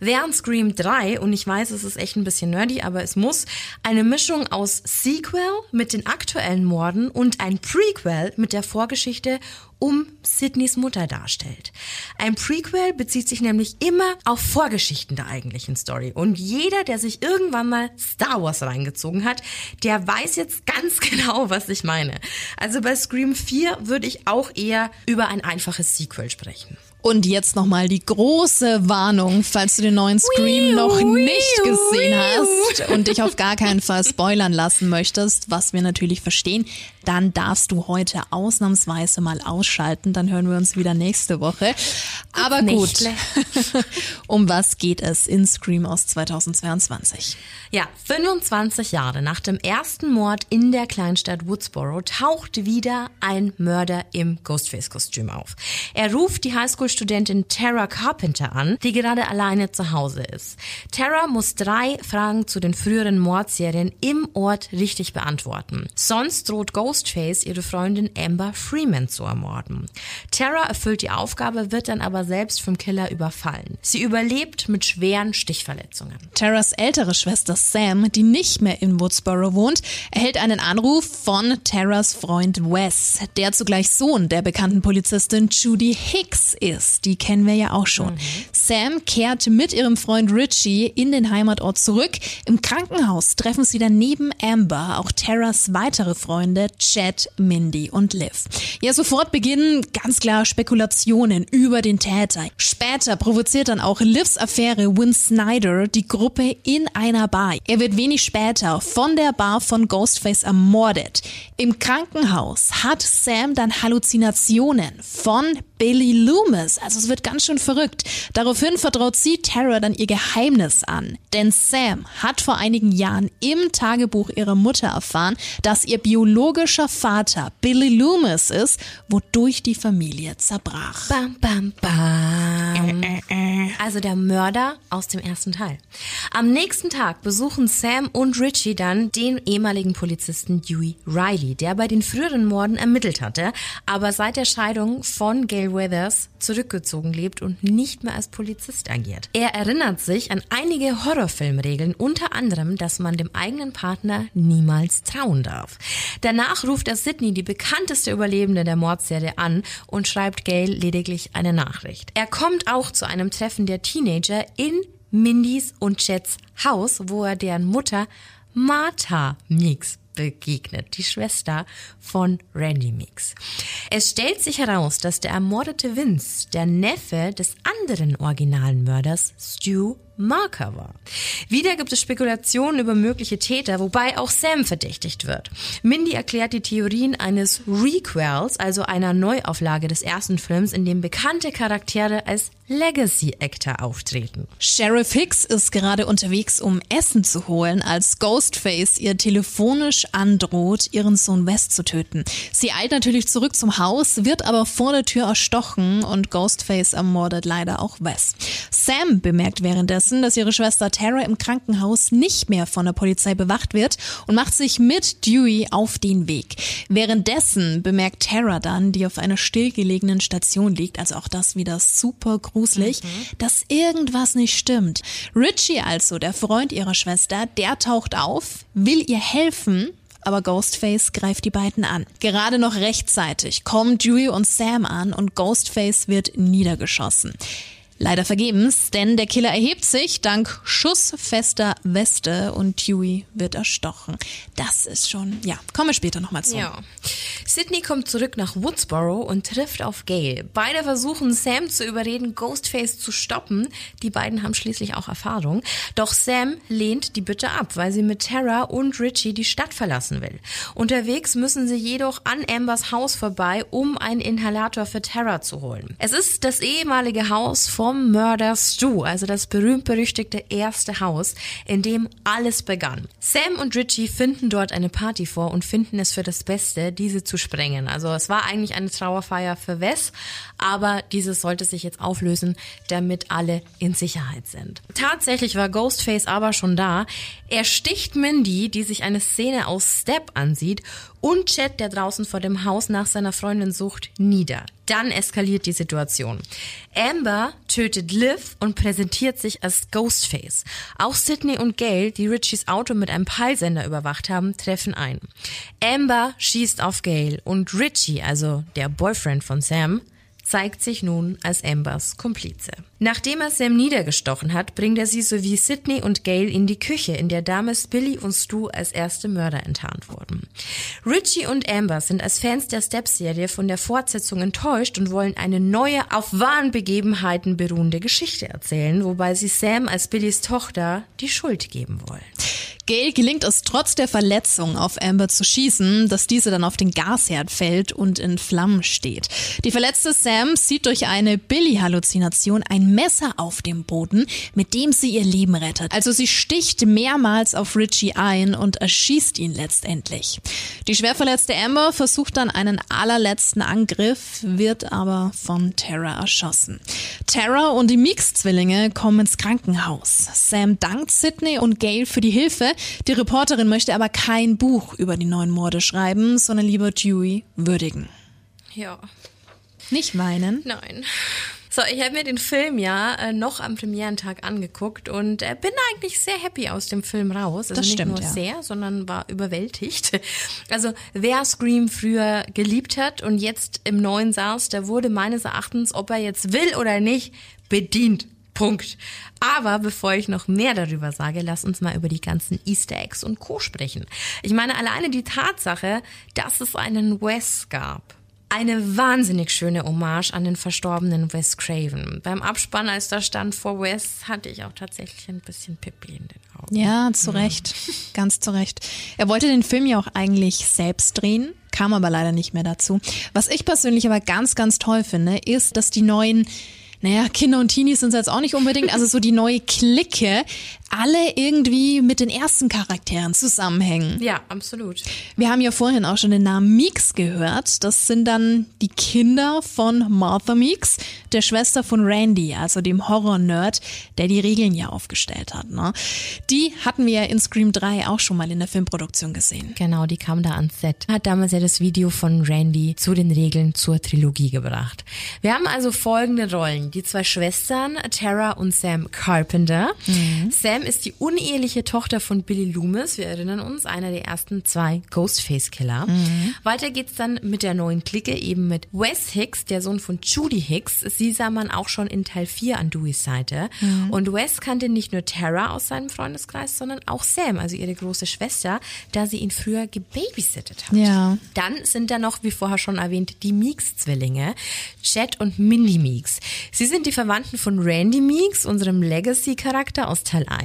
Speaker 2: Während Scream 3, und ich weiß, es ist echt ein bisschen nerdy, aber es muss, eine Mischung aus Sequel mit den aktuellen Morden und ein Prequel mit der Vorgeschichte um Sydneys Mutter darstellt. Ein Prequel bezieht sich nämlich immer auf Vorgeschichten der eigentlichen Story. Und jeder, der sich irgendwann mal Star Wars reingezogen hat, der weiß jetzt ganz genau, was ich meine. Also bei Scream 4 würde ich auch eher über ein einfaches Sequel sprechen.
Speaker 1: Und jetzt nochmal die große Warnung, falls du den neuen Scream noch nicht gesehen hast und dich auf gar keinen Fall spoilern lassen möchtest, was wir natürlich verstehen, dann darfst du heute ausnahmsweise mal ausschalten. Dann hören wir uns wieder nächste Woche. Aber gut, um was geht es in Scream aus 2022?
Speaker 2: Ja, 25 Jahre nach dem ersten Mord in der Kleinstadt Woodsboro taucht wieder ein Mörder im Ghostface-Kostüm auf. Er ruft die Highschool-Studentin Tara Carpenter an, die gerade alleine zu Hause ist. Tara muss drei Fragen zu den früheren Mordserien im Ort richtig beantworten. Sonst droht Ghostface ihre Freundin Amber Freeman zu ermorden. Tara erfüllt die Aufgabe, wird dann aber selbst vom Killer überfallen. Sie überlebt mit schweren Stichverletzungen.
Speaker 1: Taras ältere Schwester Sam, die nicht mehr in Woodsboro wohnt, erhält einen Anruf von Taras Freund Wes, der zugleich Sohn der bekannten Polizistin Judy Hicks ist. Liz, die kennen wir ja auch schon. Mhm. Sam kehrt mit ihrem Freund Richie in den Heimatort zurück. Im Krankenhaus treffen sie dann neben Amber auch Terras weitere Freunde Chad, Mindy und Liv. Ja, sofort beginnen ganz klar Spekulationen über den Täter. Später provoziert dann auch Livs Affäre Win Snyder die Gruppe in einer Bar. Er wird wenig später von der Bar von Ghostface ermordet. Im Krankenhaus hat Sam dann Halluzinationen von Billy Loomis. Also es wird ganz schön verrückt. Daraufhin vertraut sie Tara dann ihr Geheimnis an. Denn Sam hat vor einigen Jahren im Tagebuch ihrer Mutter erfahren, dass ihr biologischer Vater Billy Loomis ist, wodurch die Familie zerbrach.
Speaker 2: Bam, bam, bam. Also der Mörder aus dem ersten Teil. Am nächsten Tag besuchen Sam und Richie dann den ehemaligen Polizisten Dewey Riley, der bei den früheren Morden ermittelt hatte, aber seit der Scheidung von Gail Weathers zurückgezogen lebt und nicht mehr als Polizist agiert. Er erinnert sich an einige Horrorfilmregeln, unter anderem, dass man dem eigenen Partner niemals trauen darf. Danach ruft er Sydney, die bekannteste Überlebende der Mordserie, an und schreibt Gail lediglich eine Nachricht. Er kommt auch zu einem Treffen der Teenager in Mindys und Chets Haus, wo er deren Mutter Martha Meeks begegnet, die Schwester von Randy Mix. Es stellt sich heraus, dass der ermordete Vince der Neffe des anderen originalen Mörders Stu Marker war. Wieder gibt es Spekulationen über mögliche Täter, wobei auch Sam verdächtigt wird. Mindy erklärt die Theorien eines Requels, also einer Neuauflage des ersten Films, in dem bekannte Charaktere als Legacy Actor auftreten.
Speaker 1: Sheriff Hicks ist gerade unterwegs, um Essen zu holen, als Ghostface ihr telefonisch androht, ihren Sohn West zu töten. Sie eilt natürlich zurück zum Haus, wird aber vor der Tür erstochen und Ghostface ermordet leider auch Wes. Sam bemerkt währenddessen, dass ihre Schwester Tara im Krankenhaus nicht mehr von der Polizei bewacht wird und macht sich mit Dewey auf den Weg. Währenddessen bemerkt Tara dann, die auf einer stillgelegenen Station liegt, also auch das wieder super gruselig, mhm. dass irgendwas nicht stimmt. Richie also, der Freund ihrer Schwester, der taucht auf, will ihr helfen, aber Ghostface greift die beiden an. Gerade noch rechtzeitig kommen Dewey und Sam an und Ghostface wird niedergeschossen. Leider vergebens, denn der Killer erhebt sich dank schussfester Weste und Dewey wird erstochen. Das ist schon, ja, kommen wir später nochmal zu.
Speaker 2: Ja. Sydney kommt zurück nach Woodsboro und trifft auf Gail. Beide versuchen Sam zu überreden, Ghostface zu stoppen. Die beiden haben schließlich auch Erfahrung. Doch Sam lehnt die Bitte ab, weil sie mit Tara und Richie die Stadt verlassen will. Unterwegs müssen sie jedoch an Ambers Haus vorbei, um einen Inhalator für Tara zu holen. Es ist das ehemalige Haus vor vom Mörder Stu, also das berühmt-berüchtigte erste Haus, in dem alles begann. Sam und Richie finden dort eine Party vor und finden es für das Beste, diese zu sprengen. Also es war eigentlich eine Trauerfeier für Wes, aber dieses sollte sich jetzt auflösen, damit alle in Sicherheit sind. Tatsächlich war Ghostface aber schon da. Er sticht Mindy, die sich eine Szene aus Step ansieht, und Chad, der draußen vor dem Haus nach seiner Freundin sucht, nieder. Dann eskaliert die Situation. Amber tötet Liv und präsentiert sich als Ghostface. Auch Sydney und Gail, die Richies Auto mit einem Peilsender überwacht haben, treffen ein. Amber schießt auf Gail und Richie, also der Boyfriend von Sam, zeigt sich nun als Ambers Komplize. Nachdem er Sam niedergestochen hat, bringt er sie sowie Sydney und Gail in die Küche, in der damals Billy und Stu als erste Mörder enttarnt wurden. Richie und Amber sind als Fans der Step-Serie von der Fortsetzung enttäuscht und wollen eine neue, auf wahren Begebenheiten beruhende Geschichte erzählen, wobei sie Sam als Billys Tochter die Schuld geben wollen.
Speaker 1: Gail gelingt es trotz der Verletzung auf Amber zu schießen, dass diese dann auf den Gasherd fällt und in Flammen steht. Die verletzte Sam sieht durch eine Billy-Halluzination ein Messer auf dem Boden, mit dem sie ihr Leben rettet. Also sie sticht mehrmals auf Richie ein und erschießt ihn letztendlich. Die schwer verletzte Amber versucht dann einen allerletzten Angriff, wird aber von Tara erschossen. Tara und die Meeks-Zwillinge kommen ins Krankenhaus. Sam dankt Sydney und Gail für die Hilfe, die Reporterin möchte aber kein Buch über die neuen Morde schreiben, sondern lieber Dewey würdigen.
Speaker 2: Ja.
Speaker 1: Nicht weinen?
Speaker 2: Nein. So, ich habe mir den Film ja äh, noch am Premierentag angeguckt und äh, bin eigentlich sehr happy aus dem Film raus. Also
Speaker 1: Das
Speaker 2: nicht
Speaker 1: stimmt,
Speaker 2: nur
Speaker 1: ja.
Speaker 2: sehr, sondern war überwältigt. Also wer Scream früher geliebt hat und jetzt im neuen saß, der wurde meines Erachtens, ob er jetzt will oder nicht, bedient. Punkt. Aber bevor ich noch mehr darüber sage, lass uns mal über die ganzen Easter Eggs und Co. sprechen. Ich meine, alleine die Tatsache, dass es einen Wes gab. Eine wahnsinnig schöne Hommage an den verstorbenen Wes Craven. Beim Abspann, als da stand vor Wes, hatte ich auch tatsächlich ein bisschen Pippi in den Augen.
Speaker 1: Ja, zu Recht. Ganz zu Recht. Er wollte den Film ja auch eigentlich selbst drehen, kam aber leider nicht mehr dazu. Was ich persönlich aber ganz, ganz toll finde, ist, dass die neuen naja, Kinder und Teenies sind es jetzt auch nicht unbedingt, also so die neue Clique, alle irgendwie mit den ersten Charakteren zusammenhängen.
Speaker 2: Ja, absolut.
Speaker 1: Wir haben ja vorhin auch schon den Namen Meeks gehört. Das sind dann die Kinder von Martha Meeks, der Schwester von Randy, also dem Horror-Nerd, der die Regeln ja aufgestellt hat. Ne? Die hatten wir ja in Scream 3 auch schon mal in der Filmproduktion gesehen.
Speaker 2: Genau, die kam da ans Set. Hat damals ja das Video von Randy zu den Regeln zur Trilogie gebracht. Wir haben also folgende Rollen. Die zwei Schwestern, Tara und Sam Carpenter. Sam ist die uneheliche Tochter von Billy Loomis. Wir erinnern uns, einer der ersten zwei Ghostface-Killer. Weiter geht's dann mit der neuen Clique, eben mit Wes Hicks, der Sohn von Judy Hicks. Sie sah man auch schon in Teil 4 an Deweys Seite. Und Wes kannte nicht nur Tara aus seinem Freundeskreis, sondern auch Sam, also ihre große Schwester, da sie ihn früher gebabysittet hat.
Speaker 1: Ja.
Speaker 2: Dann sind da noch, wie vorher schon erwähnt, die Meeks-Zwillinge, Chad und Mindy Meeks. Sie sind die Verwandten von Randy Meeks, unserem Legacy-Charakter aus Teil 1.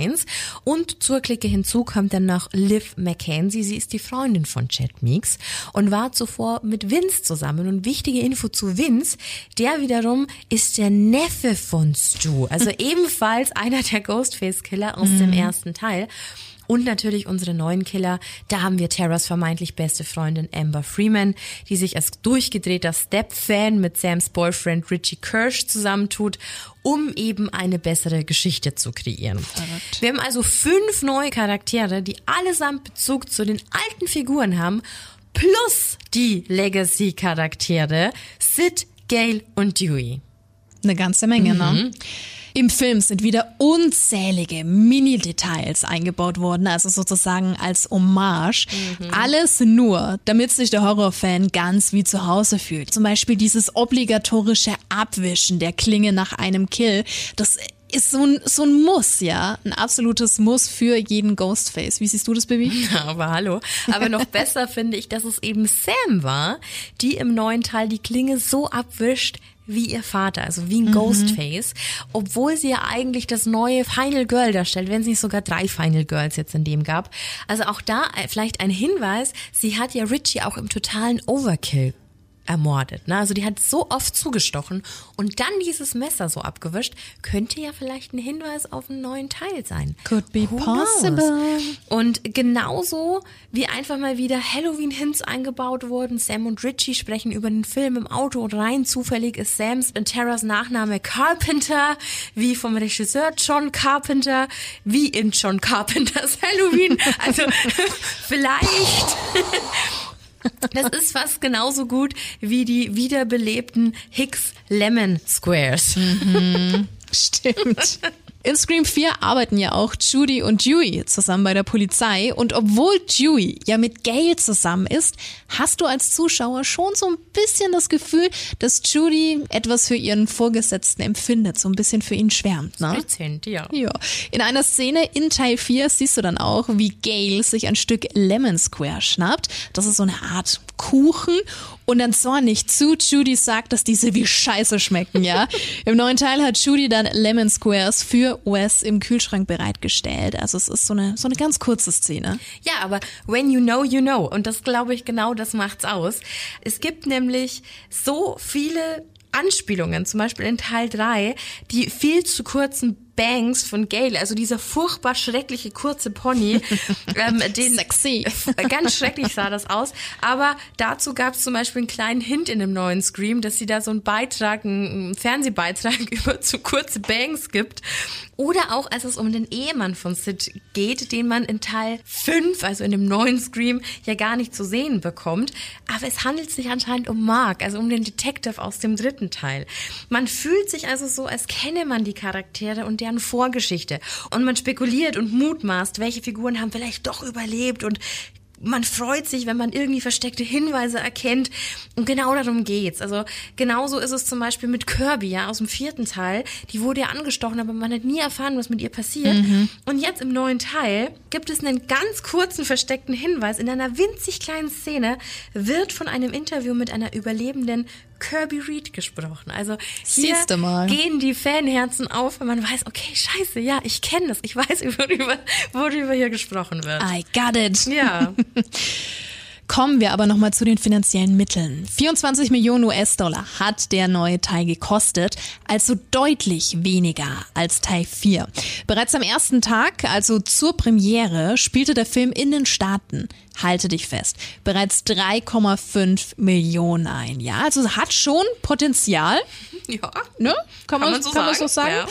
Speaker 2: Und zur Clique hinzu kommt dann noch Liv Mackenzie. Sie ist die Freundin von Chad Meeks und war zuvor mit Vince zusammen. Und wichtige Info zu Vince, der wiederum ist der Neffe von Stu. Also ebenfalls einer der Ghostface-Killer aus dem ersten Teil. Und natürlich unsere neuen Killer. Da haben wir Terras vermeintlich beste Freundin Amber Freeman, die sich als durchgedrehter Step-Fan mit Sams Boyfriend Richie Kirsch zusammentut, um eben eine bessere Geschichte zu kreieren. Wir haben also fünf neue Charaktere, die allesamt Bezug zu den alten Figuren haben, plus die Legacy-Charaktere Sid, Gail und Dewey.
Speaker 1: Eine ganze Menge, ne? Im Film sind wieder unzählige Mini-Details eingebaut worden, also sozusagen als Hommage. Alles nur, damit sich der Horrorfan ganz wie zu Hause fühlt. Zum Beispiel dieses obligatorische Abwischen der Klinge nach einem Kill. Das ist so ein, so ein Muss, ja. Ein absolutes Muss für jeden Ghostface. Wie siehst du das, Baby?
Speaker 2: Aber hallo. Aber noch besser finde ich, dass es eben Sam war, die im neuen Teil die Klinge so abwischt, wie ihr Vater, also wie ein Ghostface, obwohl sie ja eigentlich das neue Final Girl darstellt, wenn es nicht sogar drei Final Girls jetzt in dem gab. Also auch da äh, vielleicht ein Hinweis, sie hat ja Richie auch im totalen Overkill ermordet. Ne? Also die hat so oft zugestochen und dann dieses Messer so abgewischt, könnte ja vielleicht ein Hinweis auf einen neuen Teil sein.
Speaker 1: Could be
Speaker 2: Who
Speaker 1: possible.
Speaker 2: knows? Und genauso wie einfach mal wieder Halloween-Hints eingebaut wurden. Sam und Richie sprechen über den Film im Auto und rein zufällig ist Sams und Terras Nachname Carpenter, wie vom Regisseur John Carpenter, wie in John Carpenters Halloween. Also vielleicht das ist fast genauso gut wie die wiederbelebten Hicks Lemon Squares.
Speaker 1: Stimmt. In Scream 4 arbeiten ja auch Judy und Dewey zusammen bei der Polizei und obwohl Dewey ja mit Gail zusammen ist, hast du als Zuschauer schon so ein bisschen das Gefühl, dass Judy etwas für ihren Vorgesetzten empfindet, so ein bisschen für ihn schwärmt, ne?
Speaker 2: Dezent, ja.
Speaker 1: Ja. In einer Szene in Teil 4 siehst du dann auch, wie Gail sich ein Stück Lemon Square schnappt. Das ist so eine Art Kuchen und dann zornig zu Judy sagt, dass diese wie Scheiße schmecken, ja. Im neuen Teil hat Judy dann Lemon Squares für Wes im Kühlschrank bereitgestellt. Also es ist so eine, so eine ganz kurze Szene.
Speaker 2: Ja, aber when you know, you know. Und das glaube ich genau, das macht's aus. Es gibt nämlich so viele Anspielungen, zum Beispiel in Teil 3, die viel zu kurzen Bangs von Gail, also dieser furchtbar schreckliche kurze Pony. ähm, den,
Speaker 1: Sexy.
Speaker 2: Ganz schrecklich sah das aus. Aber dazu gab es zum Beispiel einen kleinen Hint in dem neuen Scream, dass sie da so einen Beitrag, einen Fernsehbeitrag über zu kurze Bangs gibt. Oder auch, als es um den Ehemann von Sid geht, den man in Teil 5, also in dem neuen Scream, ja gar nicht zu sehen bekommt. Aber es handelt sich anscheinend um Mark, also um den Detective aus dem dritten Teil. Man fühlt sich also so, als kenne man die Charaktere und deren Vorgeschichte. Und man spekuliert und mutmaßt, welche Figuren haben vielleicht doch überlebt und man freut sich, wenn man irgendwie versteckte Hinweise erkennt. Und genau darum geht's. Also genauso ist es zum Beispiel mit Kirby, ja, aus dem vierten Teil. Die wurde ja angestochen, aber man hat nie erfahren, was mit ihr passiert. Mhm. Und jetzt im neuen Teil gibt es einen ganz kurzen versteckten Hinweis. In einer winzig kleinen Szene wird von einem Interview mit einer überlebenden Kirby Reed gesprochen. Also hier gehen die Fanherzen auf, wenn man weiß, okay, scheiße, ja, ich kenne das. Ich weiß, worüber, worüber hier gesprochen wird.
Speaker 1: I got it.
Speaker 2: Ja.
Speaker 1: Kommen wir aber nochmal zu den finanziellen Mitteln. 24 Millionen US-Dollar hat der neue Teil gekostet, also deutlich weniger als Teil 4. Bereits am ersten Tag, also zur Premiere, spielte der Film in den Staaten halte dich fest, bereits 3,5 Millionen ein. Ja, also hat schon Potenzial.
Speaker 2: Ja.
Speaker 1: Ne? Kann, kann man, man, so kann sagen. So sagen? Ja.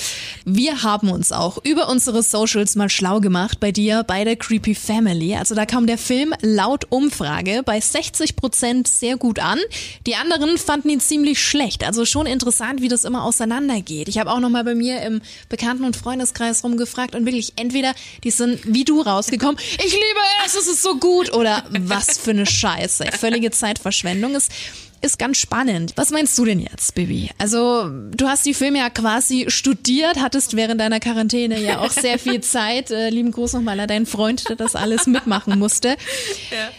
Speaker 1: Wir haben uns auch über unsere Socials mal schlau gemacht bei dir, bei der Creepy Family. Also da kam der Film laut Umfrage bei 60 Prozent sehr gut an. Die anderen fanden ihn ziemlich schlecht. Also schon interessant, wie das immer auseinandergeht. Ich habe auch noch mal bei mir im Bekannten- und Freundeskreis rumgefragt und wirklich entweder die sind wie du rausgekommen. Ich liebe es, es ist so gut oder was für eine Scheiße. Völlige Zeitverschwendung ist ist ganz spannend. Was meinst du denn jetzt, Bibi? Also, du hast die Filme ja quasi studiert, hattest während deiner Quarantäne ja auch sehr viel Zeit. Äh, lieben Gruß nochmal an deinen Freund, der das alles mitmachen musste. Ja.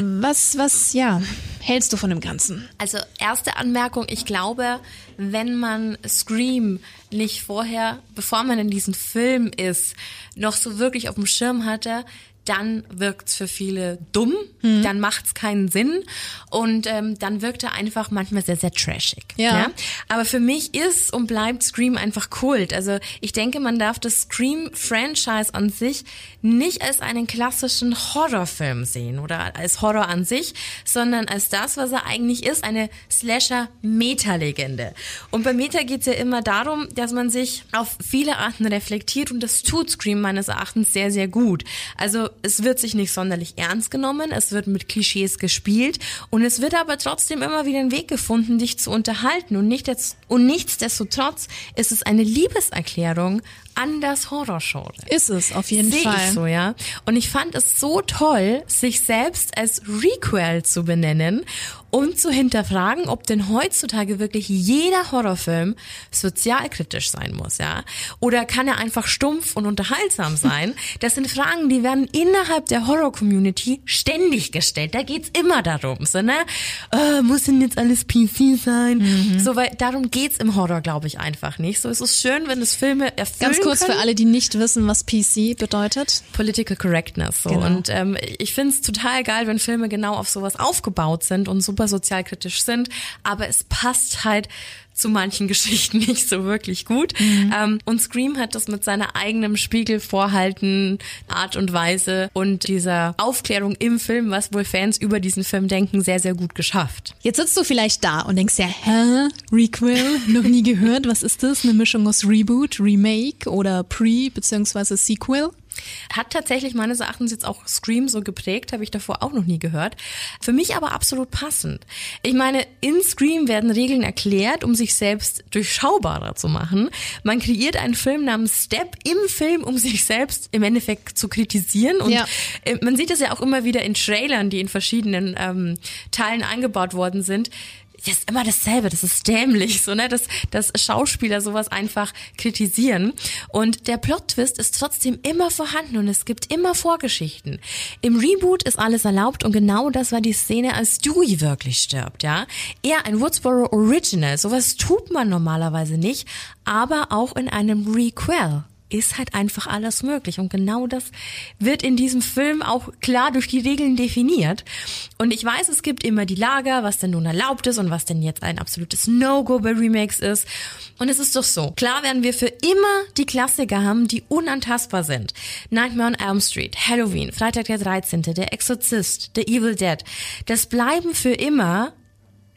Speaker 1: Was, was, ja, hältst du von dem Ganzen?
Speaker 2: Also, erste Anmerkung, ich glaube, wenn man Scream nicht vorher, bevor man in diesem Film ist, noch so wirklich auf dem Schirm hatte, dann wirkt's für viele dumm, mhm. dann macht's keinen Sinn und ähm, dann wirkt er einfach manchmal sehr, sehr trashig. Ja. ja. Aber für mich ist und bleibt Scream einfach Kult. Also ich denke, man darf das Scream-Franchise an sich nicht als einen klassischen Horrorfilm sehen oder als Horror an sich, sondern als das, was er eigentlich ist, eine Slasher-Meta-Legende. Und bei Meta geht's ja immer darum, dass man sich auf viele Arten reflektiert und das tut Scream meines Erachtens sehr, sehr gut. Also es wird sich nicht sonderlich ernst genommen, es wird mit Klischees gespielt und es wird aber trotzdem immer wieder ein Weg gefunden, dich zu unterhalten und, nicht und nichtsdestotrotz ist es eine Liebeserklärung an das Horrorgenre.
Speaker 1: Ist es, auf jeden Seh Fall.
Speaker 2: Ich so, ja. Und ich fand es so toll, sich selbst als Requel zu benennen und zu hinterfragen, ob denn heutzutage wirklich jeder Horrorfilm sozialkritisch sein muss, ja? Oder kann er einfach stumpf und unterhaltsam sein? Das sind Fragen, die werden innerhalb der Horror-Community ständig gestellt. Da geht's immer darum, so, ne? Äh, muss denn jetzt alles PC sein? Mhm. So, weil darum geht's im Horror, glaube ich, einfach nicht. So, es ist schön, wenn es Filme erfüllen
Speaker 1: Ganz kurz
Speaker 2: können.
Speaker 1: für alle, die nicht wissen, was PC bedeutet.
Speaker 2: Political Correctness, so. Genau. Und ähm, ich finde es total geil, wenn Filme genau auf sowas aufgebaut sind und super super sozialkritisch sind, aber es passt halt zu manchen Geschichten nicht so wirklich gut. Mhm. Ähm, und Scream hat das mit seiner eigenen Spiegelvorhalten, Art und Weise und dieser Aufklärung im Film, was wohl Fans über diesen Film denken, sehr, sehr gut geschafft.
Speaker 1: Jetzt sitzt du vielleicht da und denkst ja, hä? Requel? Noch nie gehört? Was ist das? Eine Mischung aus Reboot, Remake oder Pre- bzw. Sequel?
Speaker 2: Hat tatsächlich meines Erachtens jetzt auch Scream so geprägt, habe ich davor auch noch nie gehört. Für mich aber absolut passend. Ich meine, in Scream werden Regeln erklärt, um sich selbst durchschaubarer zu machen. Man kreiert einen Film namens Step im Film, um sich selbst im Endeffekt zu kritisieren. Und ja. Äh, man sieht das ja auch immer wieder in Trailern, die in verschiedenen ähm, Teilen eingebaut worden sind das ist immer dasselbe, das ist dämlich, so, ne, dass, dass Schauspieler sowas einfach kritisieren. Und der Plot-Twist ist trotzdem immer vorhanden und es gibt immer Vorgeschichten. Im Reboot ist alles erlaubt und genau das war die Szene, als Dewey wirklich stirbt, ja. Eher ein Woodsboro Original, sowas tut man normalerweise nicht, aber auch in einem Requel ist halt einfach alles möglich. Und genau das wird in diesem Film auch klar durch die Regeln definiert. Und ich weiß, es gibt immer die Lager, was denn nun erlaubt ist und was denn jetzt ein absolutes No-Go bei Remakes ist. Und es ist doch so. Klar werden wir für immer die Klassiker haben, die unantastbar sind. Nightmare on Elm Street, Halloween, Freitag der 13., Der Exorzist, The Evil Dead. Das bleiben für immer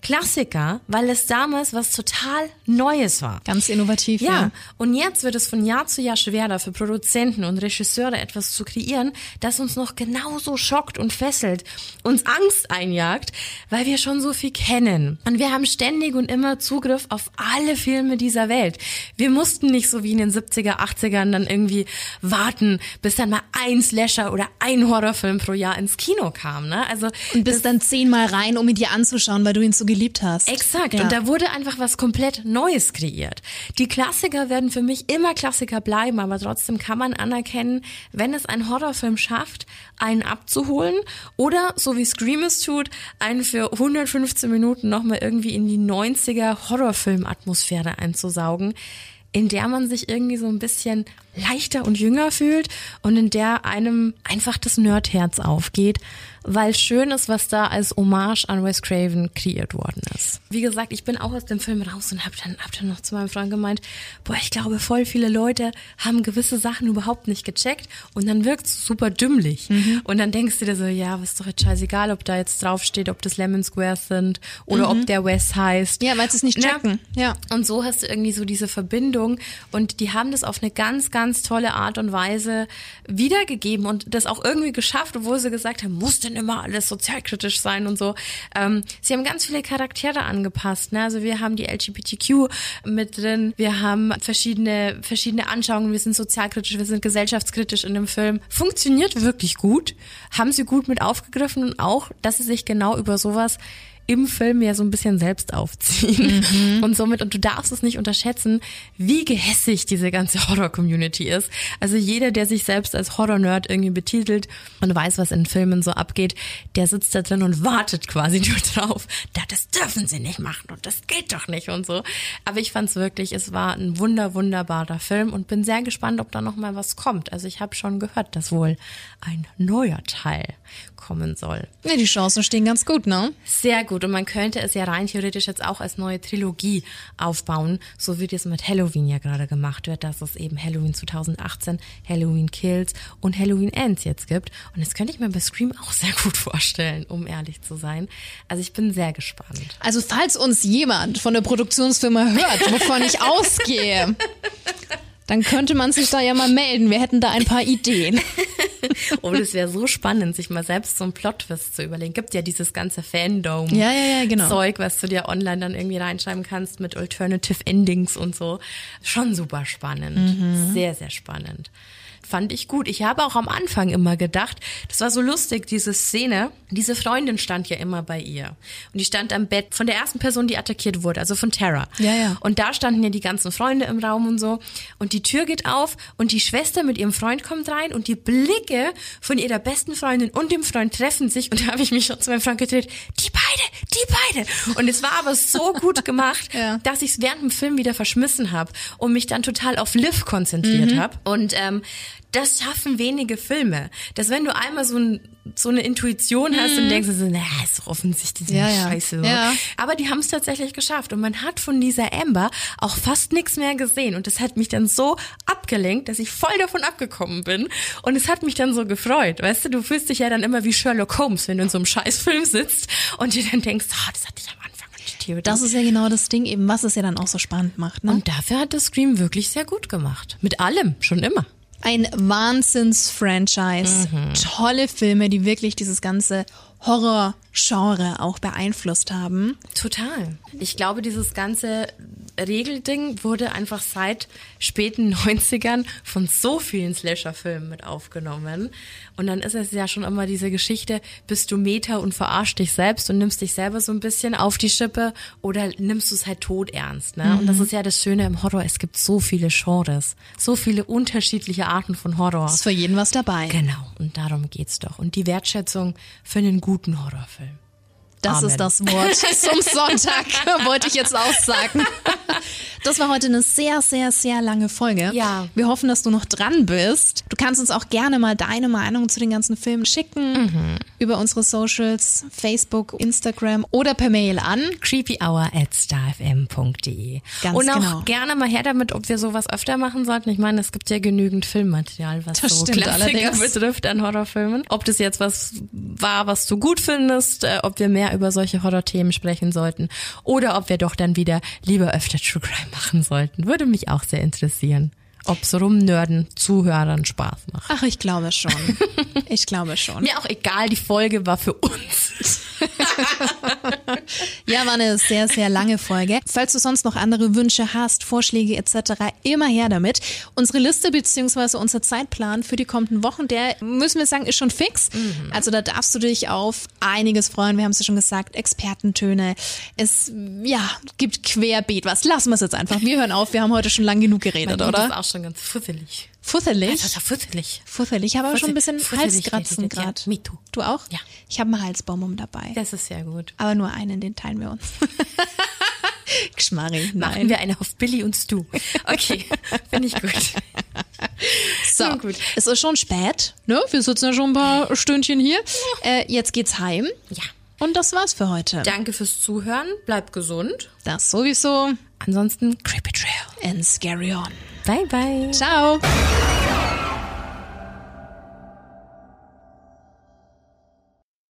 Speaker 2: Klassiker, weil es damals was total Neues war.
Speaker 1: Ganz innovativ,
Speaker 2: ja.
Speaker 1: ja.
Speaker 2: Und jetzt wird es von Jahr zu Jahr schwerer für Produzenten und Regisseure etwas zu kreieren, das uns noch genauso schockt und fesselt, uns Angst einjagt, weil wir schon so viel kennen. Und wir haben ständig und immer Zugriff auf alle Filme dieser Welt. Wir mussten nicht so wie in den 70er, 80ern dann irgendwie warten, bis dann mal ein Slasher oder ein Horrorfilm pro Jahr ins Kino kam, ne? Also
Speaker 1: Und bist dann zehnmal rein, um ihn dir anzuschauen, weil du ihn so geliebt hast.
Speaker 2: Exakt.
Speaker 1: Ja.
Speaker 2: Und da wurde einfach was komplett Neues kreiert. Die Klassiker werden für mich immer Klassiker bleiben, aber trotzdem kann man anerkennen, wenn es ein Horrorfilm schafft, einen abzuholen oder, so wie Scream es tut, einen für 115 Minuten nochmal irgendwie in die 90er Horrorfilm-Atmosphäre einzusaugen, in der man sich irgendwie so ein bisschen leichter und jünger fühlt und in der einem einfach das Nerdherz aufgeht, weil schön ist, was da als Hommage an Wes Craven kreiert worden ist. Wie gesagt, ich bin auch aus dem Film raus und habe dann, hab dann noch zu meinem Freund gemeint, boah, ich glaube, voll viele Leute haben gewisse Sachen überhaupt nicht gecheckt und dann wirkt es super dümmlich. Und dann denkst du dir so, ja, was ist doch jetzt scheißegal, ob da jetzt draufsteht, ob das Lemon Squares sind oder ob der Wes heißt.
Speaker 1: Ja, weil sie es nicht
Speaker 2: Ne?
Speaker 1: checken. Ja.
Speaker 2: Und so hast du irgendwie so diese Verbindung und die haben das auf eine ganz, ganz tolle Art und Weise wiedergegeben und das auch irgendwie geschafft, obwohl sie gesagt haben, muss denn immer alles sozialkritisch sein und so. Ähm, sie haben ganz viele Charaktere angepasst. Ne? Also wir haben die LGBTQ mit drin, wir haben verschiedene, verschiedene Anschauungen, wir sind sozialkritisch, wir sind gesellschaftskritisch in dem Film. Funktioniert wirklich gut, haben sie gut mit aufgegriffen und auch, dass sie sich genau über sowas im Film ja so ein bisschen selbst aufziehen. Und somit, und du darfst es nicht unterschätzen, wie gehässig diese ganze Horror-Community ist. Also jeder, der sich selbst als Horror-Nerd irgendwie betitelt und weiß, was in Filmen so abgeht, der sitzt da drin und wartet quasi nur drauf. Da, das dürfen sie nicht machen und das geht doch nicht und so. Aber ich fand's wirklich, es war ein wunder, wunderbarer Film und bin sehr gespannt, ob da noch mal was kommt. Also ich habe schon gehört, dass wohl ein neuer Teil kommen soll.
Speaker 1: Ja, die Chancen stehen ganz gut, ne?
Speaker 2: Sehr gut. Und man könnte es ja rein theoretisch jetzt auch als neue Trilogie aufbauen, so wie das mit Halloween ja gerade gemacht wird, dass es eben Halloween 2018, Halloween Kills und Halloween Ends jetzt gibt. Und das könnte ich mir bei Scream auch sehr gut vorstellen, um ehrlich zu sein. Also ich bin sehr gespannt.
Speaker 1: Also falls uns jemand von der Produktionsfirma hört, wovon ich ausgehe, dann könnte man sich da ja mal melden. Wir hätten da ein paar Ideen.
Speaker 2: Oh, das wäre so spannend, sich mal selbst so einen Plot-Twist zu überlegen. Gibt ja dieses ganze Fandom.
Speaker 1: Ja, ja, ja, genau.
Speaker 2: Was du dir online dann irgendwie reinschreiben kannst mit Alternative Endings und so. Schon super spannend.
Speaker 1: Mhm.
Speaker 2: Sehr, sehr spannend. Fand ich gut. Ich habe auch am Anfang immer gedacht, das war so lustig, diese Szene. Diese Freundin stand ja immer bei ihr. Und die stand am Bett von der ersten Person, die attackiert wurde, also von Tara.
Speaker 1: Ja, ja.
Speaker 2: Und da standen ja die ganzen Freunde im Raum und so. Und die Tür geht auf und die Schwester mit ihrem Freund kommt rein und die Blicke von ihrer besten Freundin und dem Freund treffen sich. Und da habe ich mich schon zu meinem Freund gedreht. Die beide, die beide. Und es war aber so gut gemacht,
Speaker 1: Ja.
Speaker 2: dass ich es während dem Film wieder verschmissen habe und mich dann total auf Liv konzentriert
Speaker 1: Mhm.
Speaker 2: habe. Und ähm, das schaffen wenige Filme. Dass wenn du einmal so, ein, so eine Intuition hast und denkst so, na, ist doch offensichtlich
Speaker 1: Mhm. Ja, ja.
Speaker 2: Scheiße.
Speaker 1: Ja.
Speaker 2: Aber die haben es tatsächlich geschafft und man hat von dieser Amber auch fast nichts mehr gesehen und das hat mich dann so abgelenkt, dass ich voll davon abgekommen bin und es hat mich dann so gefreut. Weißt du, du fühlst dich ja dann immer wie Sherlock Holmes, wenn du in so einem Scheißfilm sitzt und dir dann denkst, ah, das hatte ich am Anfang.
Speaker 1: Das ist ja genau das Ding eben, was es ja dann auch so spannend macht. Ne?
Speaker 2: und dafür hat das Scream wirklich sehr gut gemacht. Mit allem, schon immer.
Speaker 1: Ein Wahnsinns-Franchise. Tolle Filme, die wirklich dieses ganze Horror-Genre auch beeinflusst haben.
Speaker 2: Total. Ich glaube, dieses ganze Regelding wurde einfach seit späten 90ern von so vielen Slasher-Filmen mit aufgenommen. Und dann ist es ja schon immer diese Geschichte, bist du Meta und verarsch dich selbst und nimmst dich selber so ein bisschen auf die Schippe oder nimmst du es halt tot ernst. Ne? Und das ist ja das Schöne im Horror, es gibt so viele Genres, so viele unterschiedliche Arten von Horror.
Speaker 1: Ist für jeden was dabei.
Speaker 2: Genau, und darum geht's doch. Und die Wertschätzung für einen guten Horrorfilm.
Speaker 1: Das
Speaker 2: Amen.
Speaker 1: ist das Wort zum Sonntag, wollte ich jetzt aussagen. Das war heute eine sehr, sehr, sehr lange Folge.
Speaker 2: Ja.
Speaker 1: Wir hoffen, dass du noch dran bist. Du kannst uns auch gerne mal deine Meinung zu den ganzen Filmen schicken.
Speaker 2: Mhm.
Speaker 1: Über unsere Socials, Facebook, Instagram oder per Mail an.
Speaker 2: creepyhour at starfm.de.
Speaker 1: Ganz
Speaker 2: Und auch
Speaker 1: genau.
Speaker 2: gerne mal her damit, ob wir sowas öfter machen sollten. Ich meine, es gibt ja genügend Filmmaterial, was
Speaker 1: Das
Speaker 2: so Klassiker
Speaker 1: allerdings.
Speaker 2: betrifft an Horrorfilmen. Ob das jetzt was war, was du gut findest, äh, ob wir mehr über solche Horrorthemen sprechen sollten oder ob wir doch dann wieder lieber öfter True Crime machen sollten. Würde mich auch sehr interessieren. Ob's rumnörden Zuhörern Spaß macht.
Speaker 1: Ach, ich glaube schon. Ich glaube schon.
Speaker 2: Mir auch egal, die Folge war für uns.
Speaker 1: Ja, war eine sehr, sehr lange Folge. Falls du sonst noch andere Wünsche hast, Vorschläge etc., immer her damit. Unsere Liste beziehungsweise unser Zeitplan für die kommenden Wochen, der, müssen wir sagen, ist schon fix. Also da darfst du dich auf einiges freuen. Wir haben es ja schon gesagt, Expertentöne. Es, ja, gibt querbeet was. Lassen wir es jetzt einfach. Wir hören auf. Wir haben heute schon lang genug geredet, oder?
Speaker 2: Schon ganz fusselig.
Speaker 1: Fusselig.
Speaker 2: Das ist ja fusselig.
Speaker 1: Fusselig. Ich habe aber schon ein bisschen Halskratzen
Speaker 2: redet, ja.
Speaker 1: gerade.
Speaker 2: Me too.
Speaker 1: Du auch?
Speaker 2: Ja.
Speaker 1: Ich habe einen Halsbaum dabei.
Speaker 2: Das ist sehr gut.
Speaker 1: Aber nur einen, den teilen wir uns. Geschmarri.
Speaker 2: Machen
Speaker 1: Nein.
Speaker 2: wir eine auf Billy und Stu. Okay, finde ich gut.
Speaker 1: So,
Speaker 2: Nun gut.
Speaker 1: es ist schon spät, ne? Wir sitzen ja schon ein paar Stündchen hier. Äh, jetzt geht's heim.
Speaker 2: Ja.
Speaker 1: Und das war's für heute.
Speaker 2: Danke fürs Zuhören. Bleibt gesund.
Speaker 1: Das sowieso.
Speaker 2: Ansonsten Creepy Trail.
Speaker 1: And scary on.
Speaker 2: Bye, bye.
Speaker 1: Ciao.